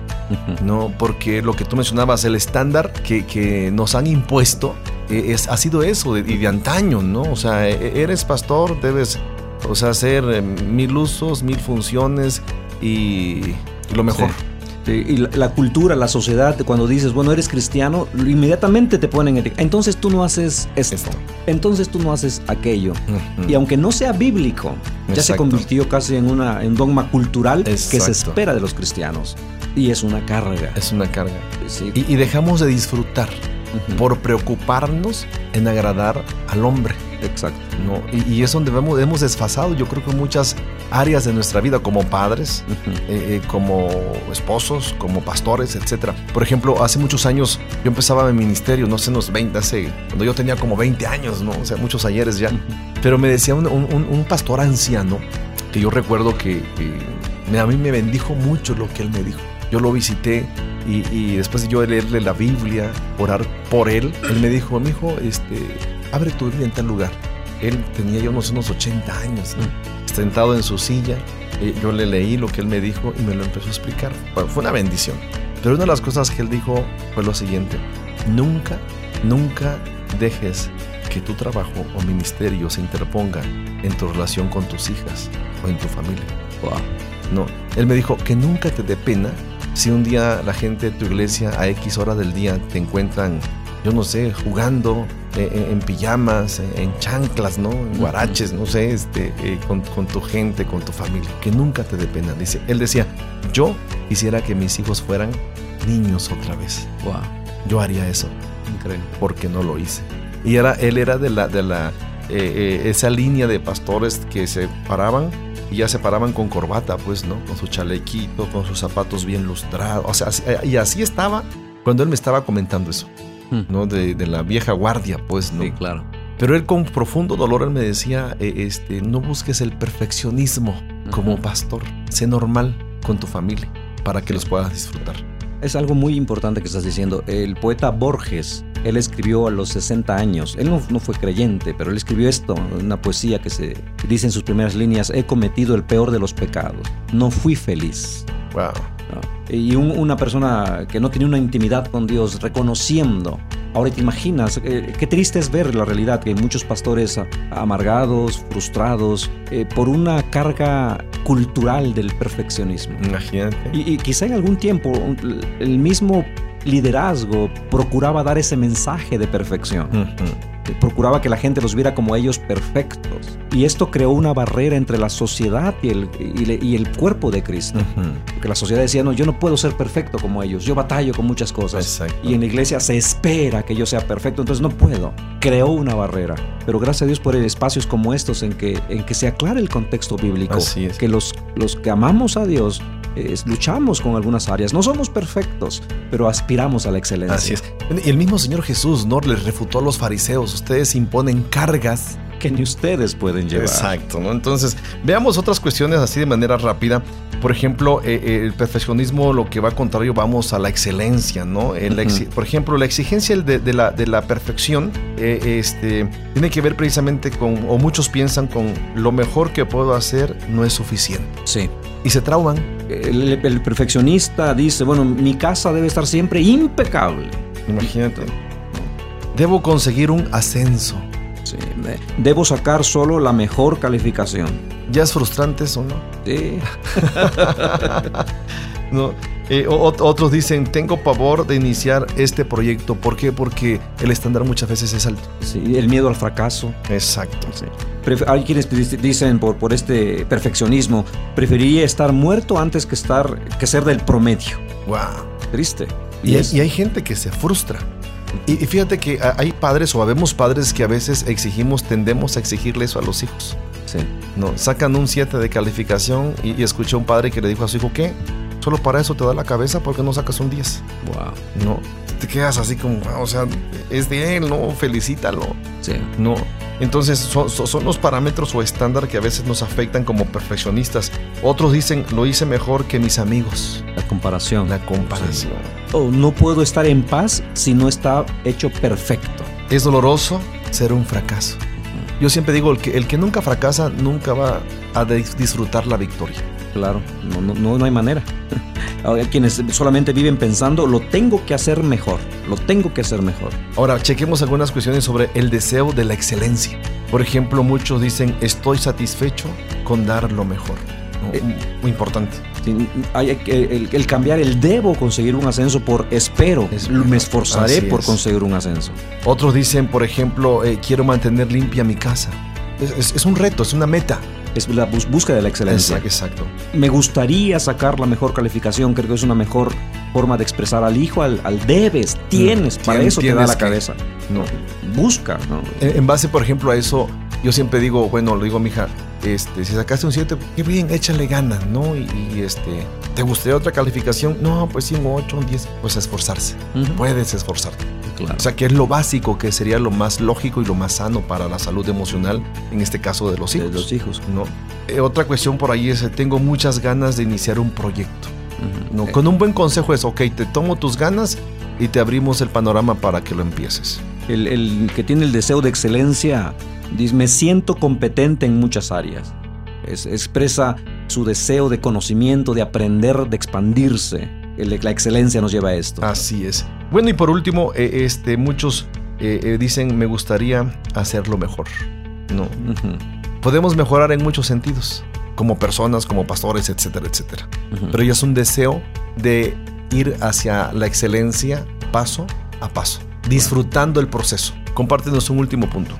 ¿no? Porque lo que tú mencionabas, el estándar que, que nos han impuesto eh, es, ha sido eso, y de, antaño, ¿no? O sea, e- eres pastor, debes O sea, hacer eh, mil usos, mil funciones y lo mejor. Sí. Sí, Y la, la cultura, la sociedad, cuando dices, bueno, eres cristiano, inmediatamente te ponen en etiqueta. Entonces tú no haces esto. Esto. Entonces tú no haces aquello. Y aunque no sea bíblico, ya se convirtió casi en una, en dogma cultural que se espera de los cristianos. Y es una carga. Es una carga. Sí. Y, y dejamos de disfrutar por preocuparnos en agradar al hombre. Exacto. ¿no? Y, y es donde vemos, hemos desfasado, yo creo que muchas áreas de nuestra vida, como padres, eh, eh, como esposos, como pastores, etcétera. Por ejemplo, hace muchos años yo empezaba mi ministerio, no sé, unos 20, hace, cuando yo tenía como 20 años, ¿no? O sea, muchos ayeres ya. Pero me decía un, un- un- pastor anciano, que yo recuerdo que, a mí me bendijo mucho lo que él me dijo. Yo lo visité y, y después de yo leerle la Biblia, orar por él, él me dijo, mi hijo, este, abre tu Biblia en tal lugar. Él tenía ya unos, unos 80 años, ¿no? Sentado en su silla. eh, yo le leí lo que él me dijo y me lo empezó a explicar. Fue fue una bendición. Pero una de las cosas que él dijo fue lo siguiente. Nunca, nunca dejes que tu trabajo o ministerio se interponga en tu relación con tus hijas o en tu familia. Wow. No, él me dijo que nunca te dé pena si un día la gente de tu iglesia a X hora del día te encuentran, yo no sé, jugando eh, eh, en pijamas, eh, en chanclas, ¿no? En guaraches, no sé, este, eh, con, con tu gente, con tu familia. Que nunca te dé pena. Dice, él decía, yo quisiera que mis hijos fueran niños otra vez. Wow. Yo haría eso Increíble. porque no lo hice. Y era, él era de la, de la eh, esa línea de pastores que se paraban y ya se paraban con corbata, pues, ¿no? Con su chalequito, con sus zapatos bien lustrados. O sea, y así estaba cuando él me estaba comentando eso, ¿no? De, de la vieja guardia, pues, ¿no? Sí, claro. Pero él con profundo dolor, él me decía, eh, este, no busques el perfeccionismo como pastor. Sé normal con tu familia para que los puedas disfrutar. Es algo muy importante que estás diciendo. El poeta Borges, él escribió a los 60 años. Él no, no fue creyente, pero él escribió esto, una poesía que se dice en sus primeras líneas, he cometido el peor de los pecados. No fui feliz. Wow. ¿No? Y un- una persona que no tenía una intimidad con Dios, reconociendo. Ahora te imaginas, eh, qué triste es ver la realidad, que hay muchos pastores amargados, frustrados, eh, por una carga cultural del perfeccionismo. Imagínate. Y, y quizá en algún tiempo el mismo liderazgo procuraba dar ese mensaje de perfección. Ujú. Procuraba que la gente los viera como ellos perfectos. Y esto creó una barrera entre la sociedad y el, y el cuerpo de Cristo. Ujú. Porque la sociedad decía, no, yo no puedo ser perfecto como ellos. Yo batallo con muchas cosas. Exacto. Y en la iglesia se espera que yo sea perfecto, entonces no puedo. Creó una barrera. Pero gracias a Dios por espacios como estos en que, en que se aclara el contexto bíblico. Así es. Que los, los que amamos a Dios eh, luchamos con algunas áreas. No somos perfectos, pero aspiramos a la excelencia. Así es. Y el mismo Señor Jesús, ¿no? Les refutó a los fariseos. Ustedes imponen cargas. Que ni ustedes pueden llevar. Exacto, ¿no? Entonces, veamos otras cuestiones así de manera rápida. Por ejemplo, eh, eh, el perfeccionismo lo que va contrario, vamos a la excelencia, ¿no? El Por ejemplo, la exigencia de, de la, de la perfección eh, este, tiene que ver precisamente con, o muchos piensan con, lo mejor que puedo hacer no es suficiente. Sí. Y se trauman. El, el perfeccionista dice, bueno, mi casa debe estar siempre impecable. Imagínate. Debo conseguir un ascenso. Sí, de- Debo sacar solo la mejor calificación. ¿Ya es frustrante eso, no? Sí. <laughs> No, eh, otros dicen, tengo pavor de iniciar este proyecto. ¿Por qué? Porque el estándar muchas veces es alto. Sí, el miedo al fracaso. Exacto. Sí. Hay quienes dic- dicen por, por este perfeccionismo, preferiría estar muerto antes que estar que ser del promedio. Wow. Triste. Y, hay- es- y hay gente que se frustra. Y, y fíjate que hay padres o habemos padres que a veces exigimos, tendemos a exigirle eso a los hijos. sí. No, sacan un 7 de calificación y, y escuché a un padre que le dijo a su hijo, ¿qué? Solo para eso te da la cabeza porque no sacas un 10. Wow. No, te quedas así como, "Wow, o sea, es de él, no, felicítalo. Sí. No. Entonces son, los parámetros o estándar que a veces nos afectan como perfeccionistas. Otros dicen, lo hice mejor que mis amigos. La comparación. La comparación. Oh, no puedo estar en paz si no está hecho perfecto. Es doloroso ser un fracaso. Yo siempre digo, el que, el que nunca fracasa nunca va a dis- disfrutar la victoria. Claro, no, no, no, hay manera. <laughs> Hay quienes solamente viven pensando, lo tengo que hacer mejor, lo tengo que hacer mejor. Ahora, chequemos algunas cuestiones sobre el deseo de la excelencia. Por ejemplo, muchos dicen, estoy satisfecho con dar lo mejor. ¿no? Eh, Muy importante. Sí, hay el, el cambiar el debo conseguir un ascenso por espero, me esforzaré por conseguir un ascenso. Otros dicen, por ejemplo, eh, quiero mantener limpia mi casa. Es un reto, es una meta. Es la búsqueda de la excelencia. Exacto. Me gustaría sacar la mejor calificación, creo que es una mejor forma de expresar al hijo, al, al debes, tienes, para tien- eso te da tienes la que- cabeza. No. Busca, ¿no? En, en base, por ejemplo, a eso, yo siempre digo, bueno, le digo a mi hija, este, si sacaste un 7, qué bien, échale ganas, ¿no? Y, y, este, ¿te gustaría otra calificación? No, pues sí, un 8, un 10, pues esforzarse. Puedes esforzarte. Claro. O sea, que es lo básico, que sería lo más lógico y lo más sano para la salud emocional, en este caso de los de hijos. los hijos. ¿no? Eh, otra cuestión por ahí es, tengo muchas ganas de iniciar un proyecto. Eh, Con un buen consejo es, ok, te tomo tus ganas y te abrimos el panorama para que lo empieces. El, el que tiene el deseo de excelencia dice, me siento competente en muchas áreas. Es- expresa su deseo de conocimiento, de aprender, de expandirse. La excelencia nos lleva a esto. Así es. Bueno, y por último, eh, este, muchos eh, eh, dicen, me gustaría hacerlo mejor. No, podemos mejorar en muchos sentidos, como personas, como pastores, etcétera, etcétera. Pero ya es un deseo de ir hacia la excelencia paso a paso, disfrutando el proceso. Compártenos un último punto.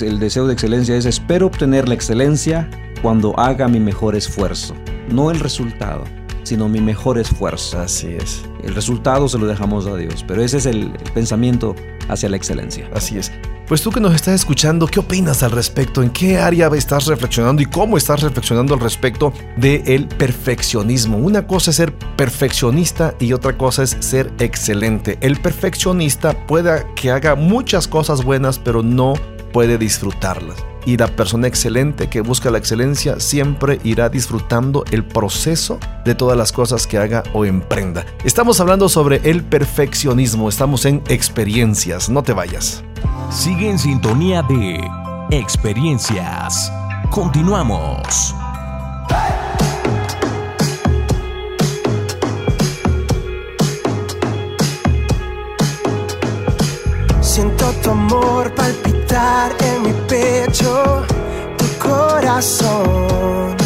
El deseo de excelencia es espero obtener la excelencia cuando haga mi mejor esfuerzo. No el resultado, sino mi mejor esfuerzo. Así es. El resultado se lo dejamos a Dios, pero ese es el, el pensamiento hacia la excelencia. Así es. Pues tú que nos estás escuchando, ¿qué opinas al respecto? ¿En qué área estás reflexionando y cómo estás reflexionando al respecto del perfeccionismo? Una cosa es ser perfeccionista y otra cosa es ser excelente. El perfeccionista puede que haga muchas cosas buenas, pero no puede disfrutarlas. Y la persona excelente que busca la excelencia siempre irá disfrutando el proceso de todas las cosas que haga o emprenda. Estamos hablando sobre el perfeccionismo, estamos en experiencias, no te vayas. Sigue en sintonía de Experiencias. Continuamos. Siento tu amor palpitar en mi pecho, tu corazón.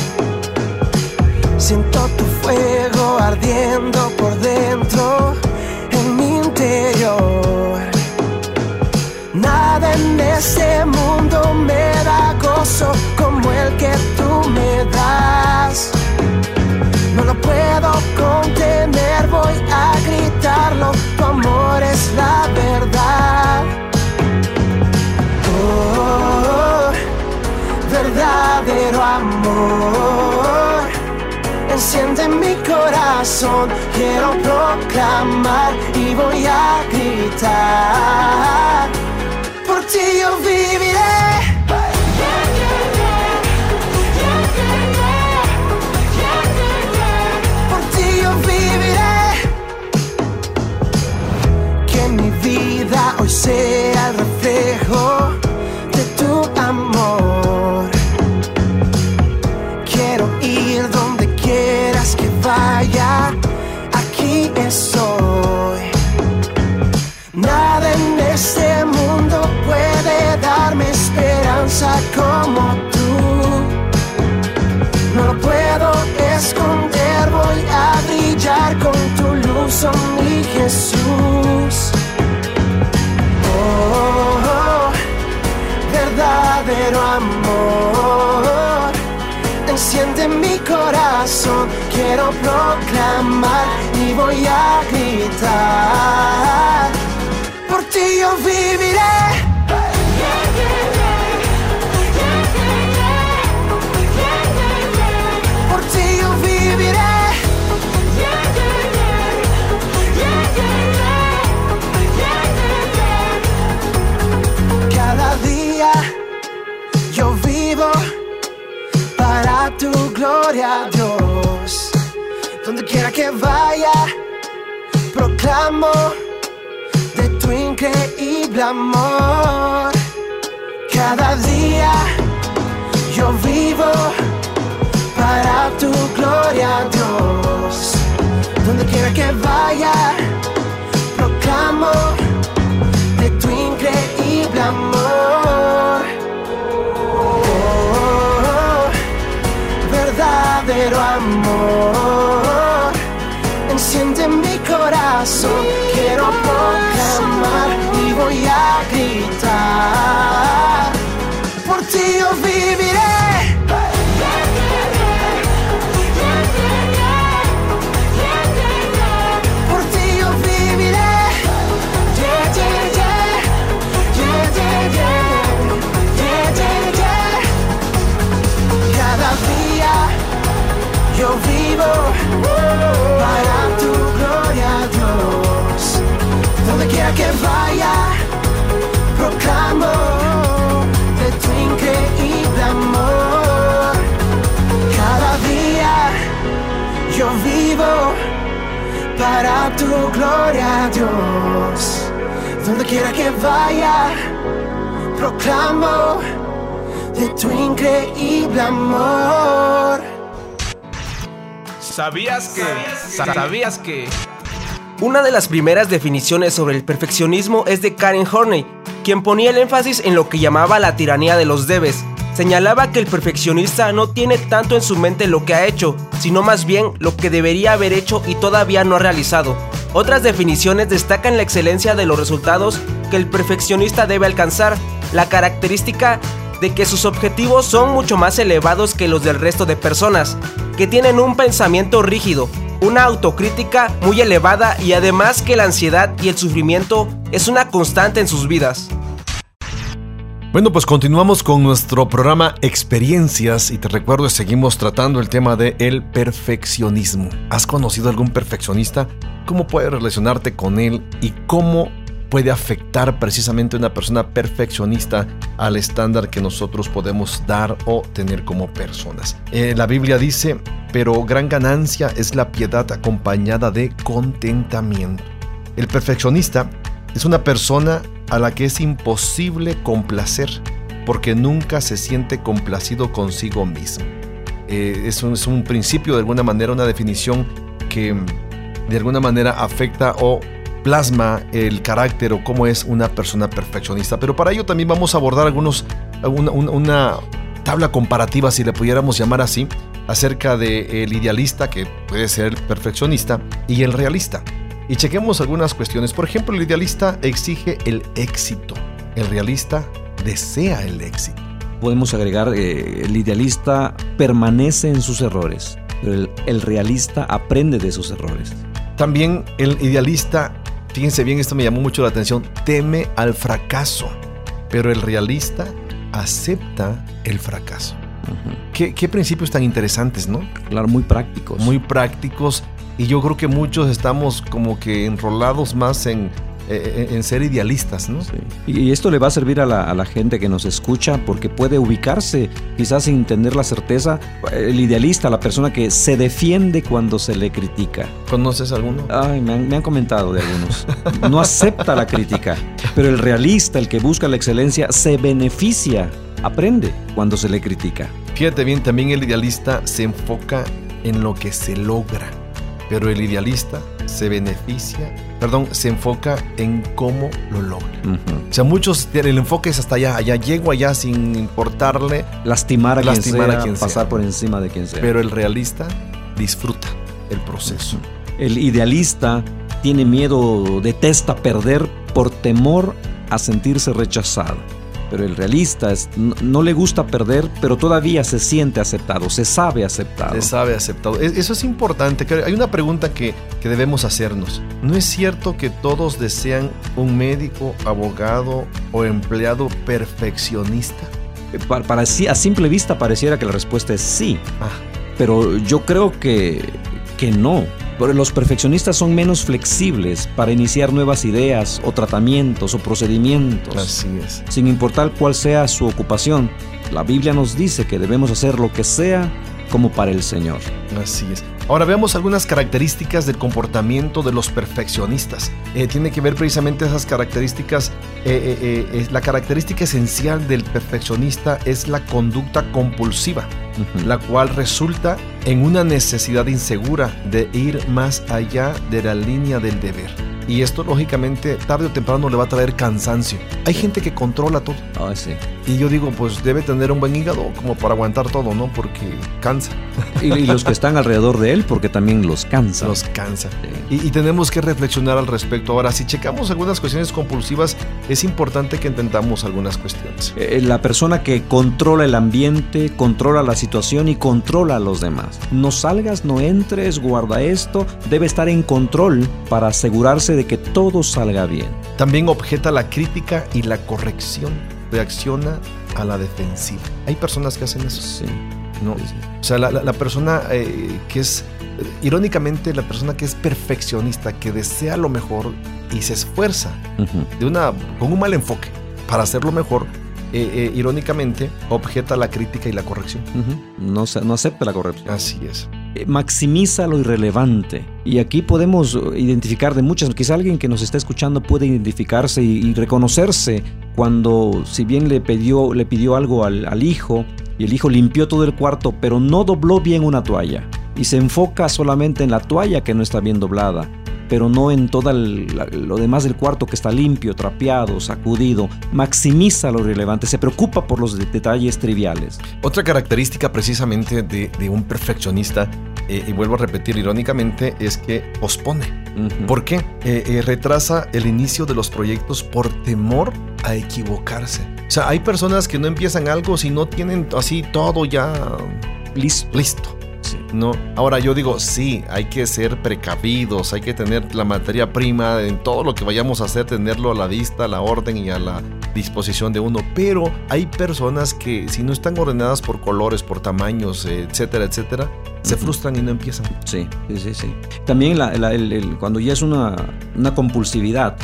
Siento tu fuego ardiendo por dentro, verdadero amor. Enciende mi corazón, quiero proclamar y voy a gritar. Por ti yo viviré. Por ti yo viviré. Que mi vida hoy sea el reflejo de tu amor. Oh mi Jesús. Oh, verdadero amor, enciende mi corazón, quiero proclamar y voy a gritar. Por ti yo viviré. Para tu gloria, Dios. Donde quiera que vaya, proclamo de tu increíble amor. Cada día yo vivo para tu gloria, Dios. Donde quiera que vaya, proclamo amor, enciende mi corazón, quiero proclamar para tu gloria, Dios. Donde quiera que vaya, proclamo de tu increíble amor. Cada día yo vivo para tu gloria, Dios. Donde quiera que vaya, proclamo de tu increíble amor. ¿Sabías que? ¿Sabías que? Una de las primeras definiciones sobre el perfeccionismo es de Karen Horney, quien ponía el énfasis en lo que llamaba la tiranía de los debes. Señalaba que el perfeccionista no tiene tanto en su mente lo que ha hecho, sino más bien lo que debería haber hecho y todavía no ha realizado. Otras definiciones destacan la excelencia de los resultados que el perfeccionista debe alcanzar, la característica de que sus objetivos son mucho más elevados que los del resto de personas, que tienen un pensamiento rígido, una autocrítica muy elevada y además que la ansiedad y el sufrimiento es una constante en sus vidas. Bueno, pues continuamos con nuestro programa Experiencias y te recuerdo que seguimos tratando el tema de el perfeccionismo. ¿Has conocido algún perfeccionista? ¿Cómo puedes relacionarte con él y cómo puede afectar precisamente una persona perfeccionista al estándar que nosotros podemos dar o tener como personas? Eh, la Biblia dice, pero gran ganancia es la piedad acompañada de contentamiento. El perfeccionista es una persona a la que es imposible complacer porque nunca se siente complacido consigo mismo. Eh, es, un, es un principio, de alguna manera, una definición que mm, de alguna manera afecta o plasma el carácter o cómo es una persona perfeccionista. Pero para ello también vamos a abordar algunos, una, una- una tabla comparativa, si le pudiéramos llamar así, acerca del idealista, que puede ser perfeccionista, y el realista. Y chequemos algunas cuestiones. Por ejemplo, el idealista exige el éxito. El realista desea el éxito. Podemos agregar, eh, el idealista permanece en sus errores, pero el, el realista aprende de sus errores. También el idealista, fíjense bien, esto me llamó mucho la atención, teme al fracaso. Pero el realista acepta el fracaso. ¿Qué, qué principios tan interesantes, ¿no? Claro, muy prácticos. Muy prácticos. Y yo creo que muchos estamos como que enrolados más en, eh, en ser idealistas, ¿no? Sí. Y esto le va a servir a la, a la gente que nos escucha porque puede ubicarse, quizás sin tener la certeza, el idealista, la persona que se defiende cuando se le critica. ¿Conoces alguno? Ay, me han, me han comentado de algunos. No acepta la crítica, pero el realista, el que busca la excelencia, se beneficia, aprende cuando se le critica. Fíjate bien, también el idealista se enfoca en lo que se logra, pero el idealista se beneficia, perdón, se enfoca en cómo lo logra. Ujú. O sea, muchos tienen el enfoque es hasta allá, allá llego allá sin importarle, Lastimar a Lastimar quien a sea, quien sea. pasar por encima de quien sea. pero el realista disfruta el proceso. El idealista tiene miedo, detesta perder por temor a sentirse rechazado. Pero el realista es- no, no le gusta perder, pero todavía se siente aceptado, se sabe aceptado. Se sabe aceptado. Es- Eso es importante. Hay una pregunta que, que debemos hacernos. ¿No es cierto que todos desean un médico, abogado o empleado perfeccionista? Eh, pa- Para, sí- a simple vista pareciera que la respuesta es sí, Ah, pero yo creo que, que no. Porque Los perfeccionistas son menos flexibles para iniciar nuevas ideas o tratamientos o procedimientos. así es. sin importar cuál sea su ocupación. La Biblia nos dice que debemos hacer lo que sea como para el Señor. Así es. Ahora veamos algunas características del comportamiento de los perfeccionistas. Eh, tiene que ver precisamente esas características. eh, eh, eh, la característica esencial del perfeccionista es la conducta compulsiva, la cual resulta en una necesidad insegura de ir más allá de la línea del deber. Y esto lógicamente tarde o temprano le va a traer cansancio. Hay gente que controla todo. Ah, sí. Y yo digo, pues debe tener un buen hígado como para aguantar todo, ¿no? Porque cansa. <laughs> Y, y los que están alrededor de él, porque también los cansa. Los cansa. Sí. Y, y tenemos que reflexionar al respecto. Ahora, si checamos algunas cuestiones compulsivas, es importante que entendamos algunas cuestiones. Eh, La persona que controla el ambiente, controla la situación y controla a los demás. No salgas, no entres, guarda esto. Debe estar en control para asegurarse de que todo salga bien. También objeta la crítica y la corrección. Reacciona a la defensiva. Hay personas que hacen eso. Sí. ¿no? O sea, la, la- la persona eh, que es, irónicamente, la persona que es perfeccionista, que desea lo mejor y se esfuerza Ujú. de una, con un mal enfoque para hacerlo mejor, eh, eh, irónicamente, objeta la crítica y la corrección. Ujú. No, se- no acepta la corrección. Así es. Eh, maximiza lo irrelevante. Y aquí podemos identificar de muchas, quizá alguien que nos está escuchando puede identificarse y, reconocerse cuando, si bien le pidió, le pidió algo al, al hijo, y el hijo limpió todo el cuarto, pero no dobló bien una toalla. Y se enfoca solamente en la toalla que no está bien doblada, pero no en todo lo demás del cuarto que está limpio, trapeado, sacudido. Maximiza lo irrelevante, se preocupa por los de- detalles triviales. Otra característica precisamente de, de un perfeccionista, eh, y vuelvo a repetir irónicamente, es que pospone. ¿Por qué? Eh, eh, retrasa el inicio de los proyectos por temor a equivocarse. O sea, hay personas que no empiezan algo si no tienen así todo ya Listo. listo. No, ahora yo digo, sí, hay que ser precavidos, hay que tener la materia prima en todo lo que vayamos a hacer, tenerlo a la vista, a la orden y a la disposición de uno. Pero hay personas que si no están ordenadas por colores, por tamaños, etcétera, etcétera, se frustran y no empiezan. Sí, sí, sí. sí. También la- la- el- el- cuando ya es una, una compulsividad,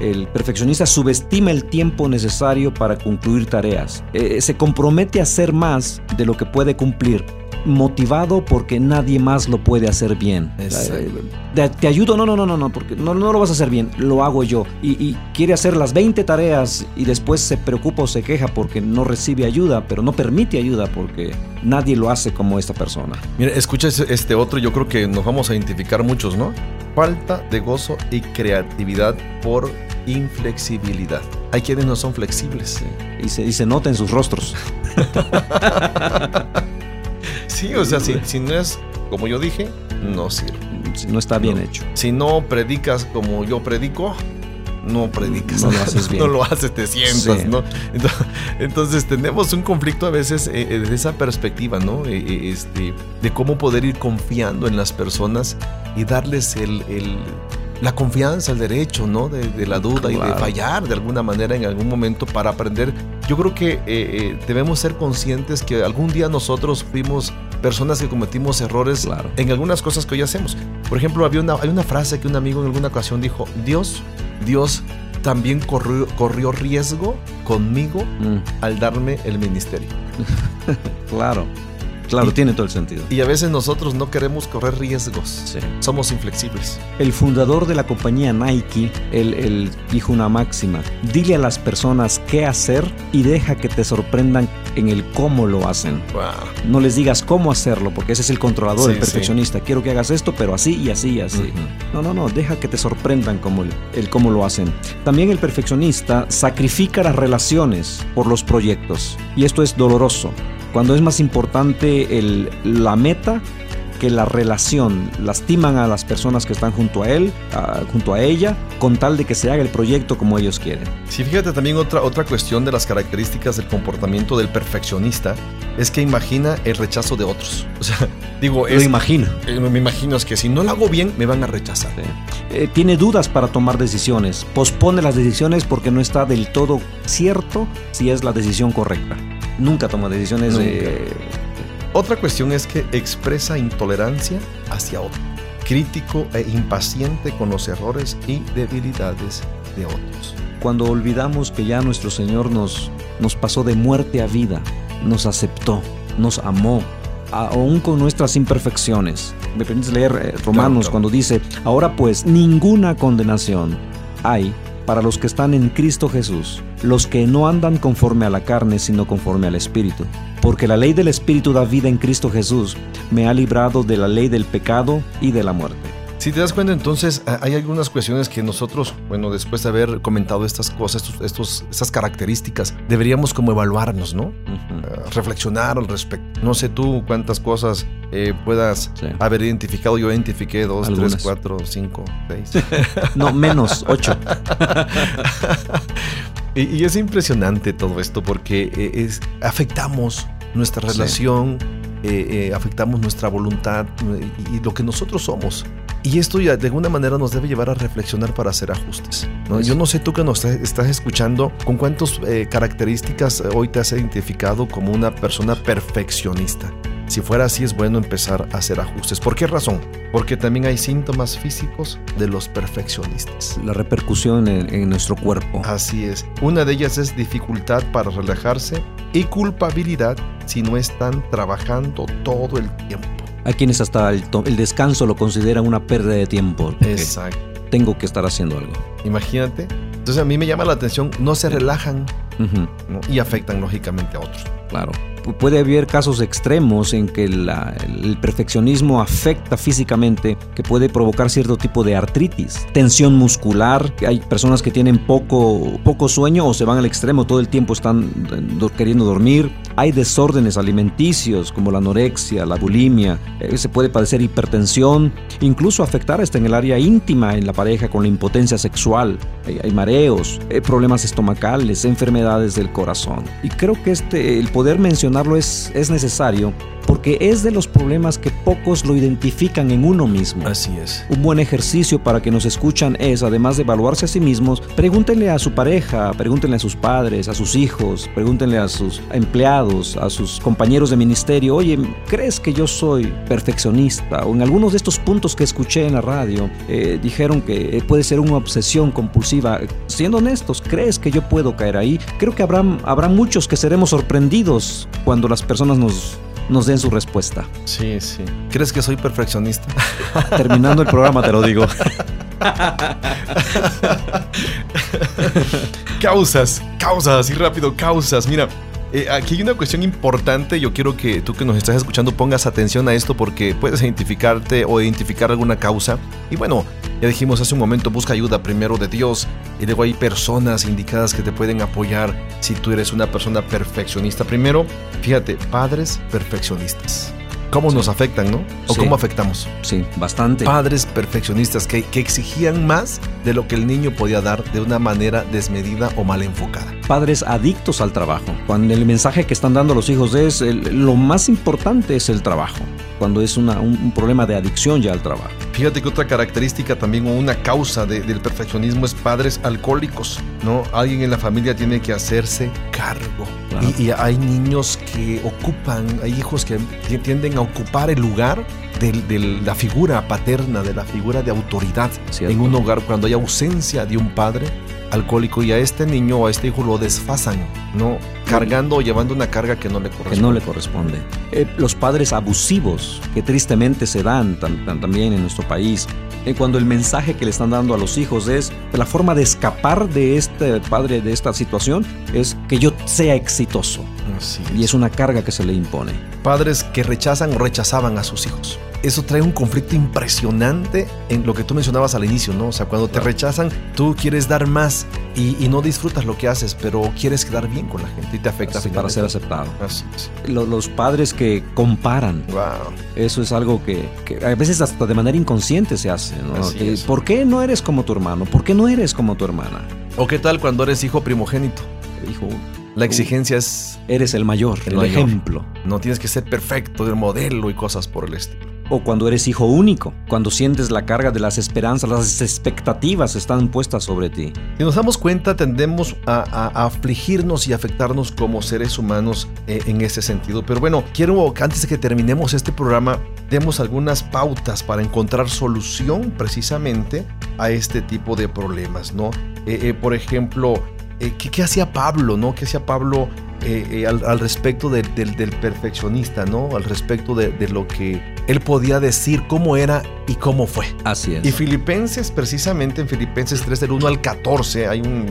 el perfeccionista subestima el tiempo necesario para concluir tareas. Eh, se compromete a hacer más de lo que puede cumplir, motivado porque nadie más lo puede hacer bien. Eh, Te, te ayudo, no, no, no, no, no, porque no, no lo vas a hacer bien, lo hago yo. Y, y quiere hacer las 20 tareas y después se preocupa o se queja porque no recibe ayuda, pero no permite ayuda porque nadie lo hace como esta persona. Mira, escucha este otro, yo creo que nos vamos a identificar muchos, ¿no? Falta de gozo y creatividad por inflexibilidad. Hay quienes no son flexibles. Y se, y se nota en sus rostros. <laughs> Sí, o sea, si, si no es como yo dije, no sirve. Si no está bien No. hecho. Si no predicas como yo predico, no predicas. No lo haces bien. <laughs> no lo haces, te sientas, Sí. ¿no? Entonces, entonces, tenemos un conflicto a veces eh, eh, desde esa perspectiva, ¿no? Eh, eh, este, de cómo poder ir confiando en las personas y darles el, el- la confianza, el derecho, ¿no? De, de la duda y de fallar de alguna manera en algún momento para aprender. Yo creo que eh, eh, debemos ser conscientes que algún día nosotros fuimos personas que cometimos errores Claro. en algunas cosas que hoy hacemos. Por ejemplo, había una, hay una frase que un amigo en alguna ocasión dijo, Dios, Dios también corrió, corrió riesgo conmigo Mm, al darme el ministerio. <laughs> claro. Claro, Y- tiene todo el sentido. Y a veces nosotros no queremos correr riesgos. Sí. Somos inflexibles. El fundador de la compañía Nike, él, él dijo una máxima, dile a las personas qué hacer y deja que te sorprendan en el cómo lo hacen. Wow. No les digas cómo hacerlo, porque ese es el controlador, Sí, el perfeccionista. Quiero que hagas esto, pero así y así y así. Ujú. No, no, no, deja que te sorprendan como el, el cómo lo hacen. También el perfeccionista sacrifica las relaciones por los proyectos. Y esto es doloroso. Cuando es más importante el- la meta que la relación. Lastiman a las personas que están junto a él, a- junto a ella, con tal de que se haga el proyecto como ellos quieren. Sí, fíjate también otra, otra cuestión de las características del comportamiento del perfeccionista es que imagina el rechazo de otros. O sea, <laughs> digo, Lo es, imagino. eh, me imagino es que si no lo hago bien, me van a rechazar. Sí. Eh, tiene dudas para tomar decisiones. Pospone las decisiones porque no está del todo cierto si es la decisión correcta. Nunca toma decisiones. Nunca. eh, Otra cuestión es que expresa intolerancia hacia otro, crítico e impaciente con los errores y debilidades de otros. cuando olvidamos que ya nuestro Señor nos, nos pasó de muerte a vida, nos aceptó, nos amó, aún con nuestras imperfecciones. Me permites leer eh, Romanos Claro, claro. cuando dice, ahora pues ninguna condenación hay para los que están en Cristo Jesús, los que no andan conforme a la carne, sino conforme al Espíritu. Porque la ley del Espíritu da vida en Cristo Jesús, me ha librado de la ley del pecado y de la muerte. Si te das cuenta, entonces hay algunas cuestiones que nosotros, bueno, después de haber comentado estas cosas, estos, estos- estas características, deberíamos como evaluarnos, ¿no? Eh, reflexionar al respecto. No sé tú cuántas cosas eh, puedas Sí. haber identificado. Yo identifiqué dos, Algunas. tres, cuatro, cinco, seis. <laughs> No, menos, ocho. <laughs> y, y es impresionante todo esto porque eh, es, afectamos nuestra Sí. relación, eh, eh, afectamos nuestra voluntad eh, y, y lo que nosotros somos. Y esto ya de alguna manera nos debe llevar a reflexionar para hacer ajustes. ¿no? Pues Yo no sé tú que nos estás- escuchando, con cuántas características eh, hoy te has identificado como una persona perfeccionista. Si fuera así, es bueno empezar a hacer ajustes. ¿Por qué razón? Porque también hay síntomas físicos de los perfeccionistas. La repercusión en, en nuestro cuerpo. Así es. Una de ellas es dificultad para relajarse y culpabilidad si no están trabajando todo el tiempo. Hay quienes hasta el, el descanso lo consideran una pérdida de tiempo. Exacto. Tengo que estar haciendo algo. Imagínate. Entonces a mí me llama la atención, no se relajan Ujú, ¿no? y afectan lógicamente a otros. claro. Pu- Puede haber casos extremos en que la- el perfeccionismo afecta físicamente, que puede provocar cierto tipo de artritis, tensión muscular. Hay personas que tienen poco, poco sueño o se van al extremo, todo el tiempo están eh, do- queriendo dormir. Hay desórdenes alimenticios como la anorexia, la bulimia. eh, se puede padecer hipertensión, incluso afectar hasta en el área íntima en la pareja con la impotencia sexual. Hay, mareos, eh, problemas estomacales, enfermedades del corazón. Y creo que este, el poder mencionarlo es, es necesario porque es de los problemas que pocos lo identifican en uno mismo. Así es. Un buen ejercicio para que nos escuchan es, además de evaluarse a sí mismos, pregúntenle a su pareja, pregúntenle a sus padres, a sus hijos, pregúntenle a sus empleados, a sus compañeros de ministerio, oye, ¿crees que yo soy perfeccionista? O en algunos de estos puntos que escuché en la radio, eh, dijeron que eh, puede ser una obsesión compulsiva. Siendo honestos, ¿crees que yo puedo caer ahí? Creo que habrá, habrá muchos que seremos sorprendidos cuando las personas nos, nos den su respuesta. Sí, sí. ¿Crees que soy perfeccionista? <laughs> Terminando el programa te lo digo. <laughs> causas, causas, así rápido, causas. Mira, eh, aquí hay una cuestión importante. Yo quiero que tú que nos estás escuchando pongas atención a esto porque puedes identificarte o identificar alguna causa. Y bueno, ya dijimos hace un momento, busca ayuda primero de Dios y luego hay personas indicadas que te pueden apoyar si tú eres una persona perfeccionista. Primero, fíjate, padres perfeccionistas. ¿Cómo nos afectan, no? ¿O Sí. cómo afectamos? Sí, bastante. Padres perfeccionistas que, que exigían más de lo que el niño podía dar de una manera desmedida o mal enfocada. Padres adictos al trabajo. Cuando el mensaje que están dando los hijos es el- lo más importante es el trabajo. Cuando es una- un, un problema de adicción ya al trabajo. Fíjate que otra característica también o una causa de- del perfeccionismo es padres alcohólicos, ¿no? Alguien en la familia tiene que hacerse cargo. Claro. Y, y hay niños que ocupan, hay hijos que ti- tienden a ocupar el lugar de la figura paterna, de la figura de autoridad Cierto. en un hogar cuando hay ausencia de un padre alcohólico y a este niño o a este hijo lo desfasan, ¿no? Cargando o llevando una carga que no le corresponde. que no le corresponde. Eh, los padres abusivos que tristemente se dan tam- tam- también en nuestro país. eh, cuando el mensaje que le están dando a los hijos es la forma de escapar de este padre, de esta situación, es que yo sea exitoso. Así Y es una carga que se le impone. padres que rechazan o rechazaban a sus hijos. Eso trae un conflicto impresionante en lo que tú mencionabas al inicio, ¿no? O sea, cuando te rechazan, tú quieres dar más y, y no disfrutas lo que haces, pero quieres quedar bien con la gente y te afecta Así, para ser aceptado. Así es. Lo- los padres que comparan, Wow. Eso es algo que, que a veces hasta de manera inconsciente se hace. ¿no? Que. ¿Por qué no eres como tu hermano? ¿Por qué no eres como tu hermana? ¿O qué tal cuando eres hijo primogénito? Hijo, La exigencia es, eres el mayor, el, El mayor. ejemplo. no tienes que ser perfecto, el modelo y cosas por el estilo. O cuando eres hijo único, cuando sientes la carga de las esperanzas, las expectativas están puestas sobre ti. Si nos damos cuenta, tendemos a, afligirnos y afectarnos como seres humanos eh, en ese sentido. Pero bueno, quiero que antes de que terminemos este programa, demos algunas pautas para encontrar solución precisamente a este tipo de problemas, ¿no? Eh, eh, por ejemplo, ¿qué, qué hacía Pablo, no? ¿Qué hacía Pablo eh, eh, al, al, respecto de, del, del, perfeccionista, ¿no? Al respecto de, de, lo que él podía decir, cómo era y cómo fue. Así es. Y Filipenses, precisamente en Filipenses 3, del 1 al 14, hay un,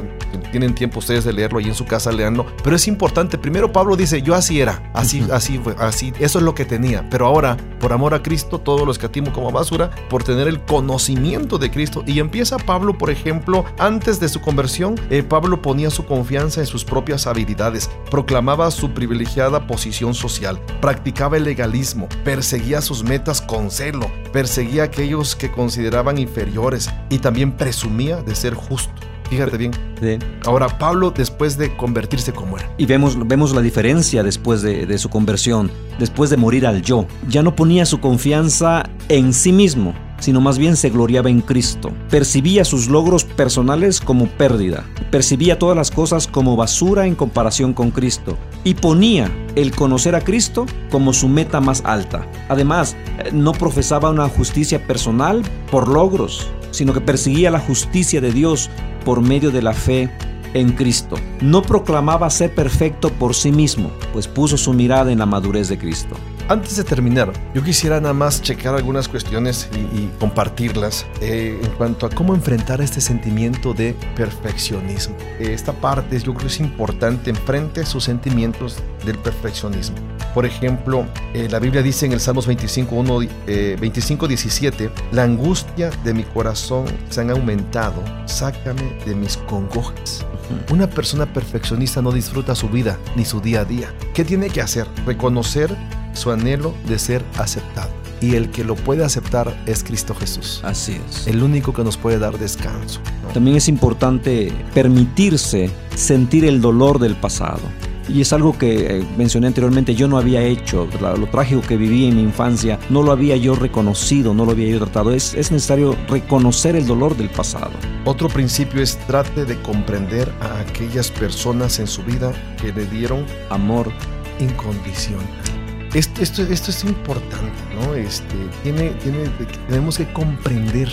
tienen tiempo ustedes de leerlo ahí en su casa, leanlo, pero es importante. Primero Pablo dice, yo así era, así, así fue, así, eso es lo que tenía. Pero ahora, por amor a Cristo, todo lo escatimo como basura, por tener el conocimiento de Cristo. Y empieza Pablo, por ejemplo, antes de su conversión, eh, Pablo ponía su confianza en sus propias habilidades, proclamaba su privilegiada posición social, practicaba el legalismo, perseguía sus metas con celo, perseguía a aquellos que consideraban inferiores y también presumía de ser justo. Fíjate bien. Sí. Ahora, Pablo, después de convertirse como era. Y vemos, vemos la diferencia después de, de, su conversión, después de morir al yo. Ya no ponía su confianza en sí mismo, sino más bien se gloriaba en Cristo. Percibía sus logros personales como pérdida. Percibía todas las cosas como basura en comparación con Cristo. Y ponía el conocer a Cristo como su meta más alta. Además, no profesaba una justicia personal por logros, sino que perseguía la justicia de Dios por medio de la fe en Cristo. No proclamaba ser perfecto por sí mismo, pues puso su mirada en la madurez de Cristo. Antes de terminar, yo quisiera nada más checar algunas cuestiones y, y compartirlas eh, en cuanto a cómo enfrentar este sentimiento de perfeccionismo. Eh, esta parte yo creo es importante, enfrente sus sentimientos del perfeccionismo. Por ejemplo, eh, la Biblia dice en el Salmos 25, 1, eh, 25, 17, la angustia de mi corazón se han aumentado, sácame de mis congojas. Una persona perfeccionista no disfruta su vida ni su día a día. ¿Qué tiene que hacer? Reconocer su anhelo de ser aceptado. Y el que lo puede aceptar es Cristo Jesús. Así es. El único que nos puede dar descanso. ¿no? También es importante permitirse sentir el dolor del pasado. Y es algo que eh, mencioné anteriormente, yo no había hecho, lo, lo, trágico que viví en mi infancia, no lo había yo reconocido, no lo había yo tratado. Es, es necesario reconocer el dolor del pasado. Otro principio es trate de comprender a aquellas personas en su vida que le dieron amor incondicional. Esto, esto, esto, es importante, ¿no? Este, tiene, tiene, tenemos que comprender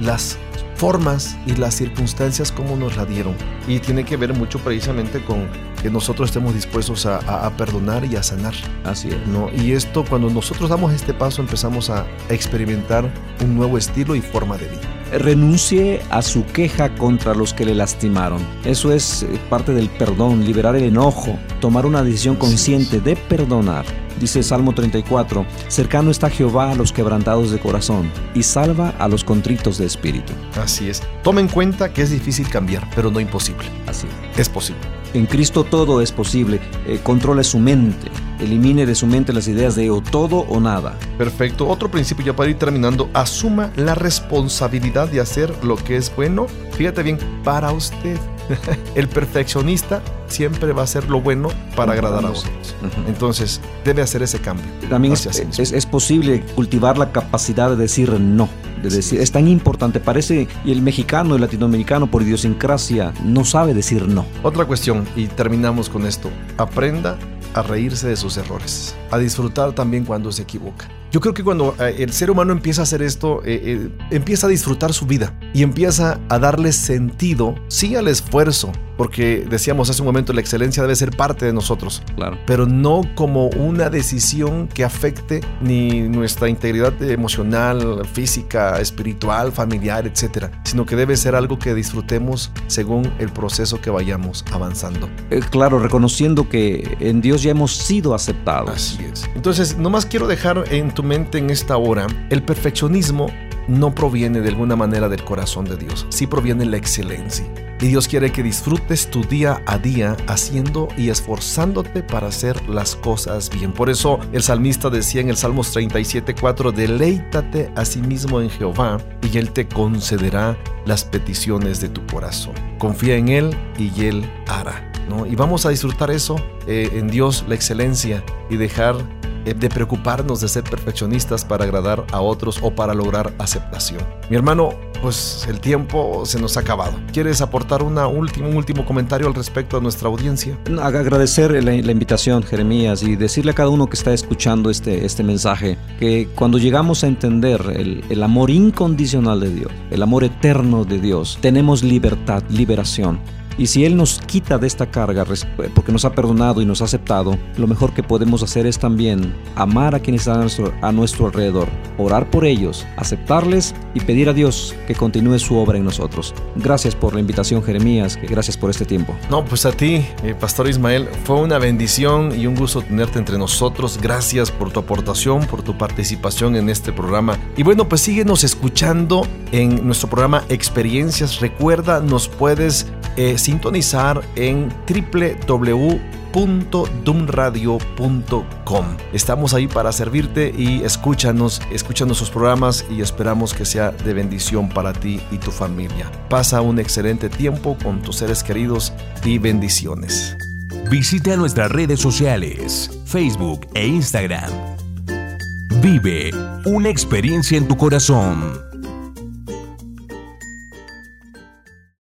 las formas y las circunstancias como nos la dieron. Y tiene que ver mucho precisamente con que nosotros estemos dispuestos a, a, a perdonar y a sanar. Así es. ¿no? Y esto, cuando nosotros damos este paso, empezamos a experimentar un nuevo estilo y forma de vida renuncie a su queja contra los que le lastimaron. Eso es eh, parte del perdón, liberar el enojo, tomar una decisión consciente de perdonar. Dice Salmo 34, cercano está Jehová a los quebrantados de corazón y salva a los contritos de espíritu. Así es. Tome en cuenta que es difícil cambiar, pero no imposible. Así es posible. En Cristo todo es posible. Eh, controle su mente. Elimine de su mente las ideas de o todo o nada. Perfecto. Otro principio ya para ir terminando. Asuma la responsabilidad de hacer lo que es bueno. Fíjate bien, para usted. <laughs> El perfeccionista siempre va a hacer lo bueno para agradar a otros. Entonces, debe hacer ese cambio. También es, es, es, posible cultivar la capacidad de decir no. De decir. Es tan importante, parece, y el mexicano, el latinoamericano, por idiosincrasia, no sabe decir no. Otra cuestión, y terminamos con esto. Aprenda a reírse de sus errores, a disfrutar también cuando se equivoca. Yo creo que cuando eh, el ser humano empieza a hacer esto, eh, eh, empieza a disfrutar su vida y empieza a darle sentido, sí al esfuerzo, porque decíamos hace un momento, la excelencia debe ser parte de nosotros, claro. pero no como una decisión que afecte ni nuestra integridad emocional, física, espiritual, familiar, etcétera, sino que debe ser algo que disfrutemos según el proceso que vayamos avanzando. Eh, claro, reconociendo que en Dios ya hemos sido aceptados. Así es. Entonces, nomás quiero dejar en tu mente en esta hora el perfeccionismo no proviene de alguna manera del corazón de Dios, sí proviene la excelencia. Y Dios quiere que disfrutes tu día a día haciendo y esforzándote para hacer las cosas bien. Por eso el salmista decía en el Salmos 37:4, deleítate a sí mismo en Jehová y Él te concederá las peticiones de tu corazón. Confía en Él y Él hará. ¿no? Y vamos a disfrutar eso eh, en Dios, la excelencia, y dejar de preocuparnos de ser perfeccionistas para agradar a otros o para lograr aceptación. Mi hermano, pues el tiempo se nos ha acabado. ¿Quieres aportar una última, un último comentario al respecto a nuestra audiencia? Agradecer la, la, invitación, Jeremías, y decirle a cada uno que está escuchando este, este mensaje que cuando llegamos a entender el, el amor incondicional de Dios, el amor eterno de Dios, tenemos libertad, liberación Y si Él nos quita de esta carga porque nos ha perdonado y nos ha aceptado, lo mejor que podemos hacer es también amar a quienes están a nuestro, alrededor, orar por ellos, aceptarles y pedir a Dios que continúe su obra en nosotros. Gracias por la invitación, Jeremías, gracias por este tiempo. No, pues a ti, eh, Pastor Ismael, fue una bendición y un gusto tenerte entre nosotros. Gracias por tu aportación, por tu participación en este programa. Y bueno, pues síguenos escuchando en nuestro programa Experiencias. Recuerda, nos puedes eh, sintonizar en www.dumradio.com. Estamos ahí para servirte y escúchanos, escucha nuestros programas y esperamos que sea de bendición para ti y tu familia. Pasa un excelente tiempo con tus seres queridos y bendiciones. Visita nuestras redes sociales, Facebook e Instagram. Vive una experiencia en tu corazón.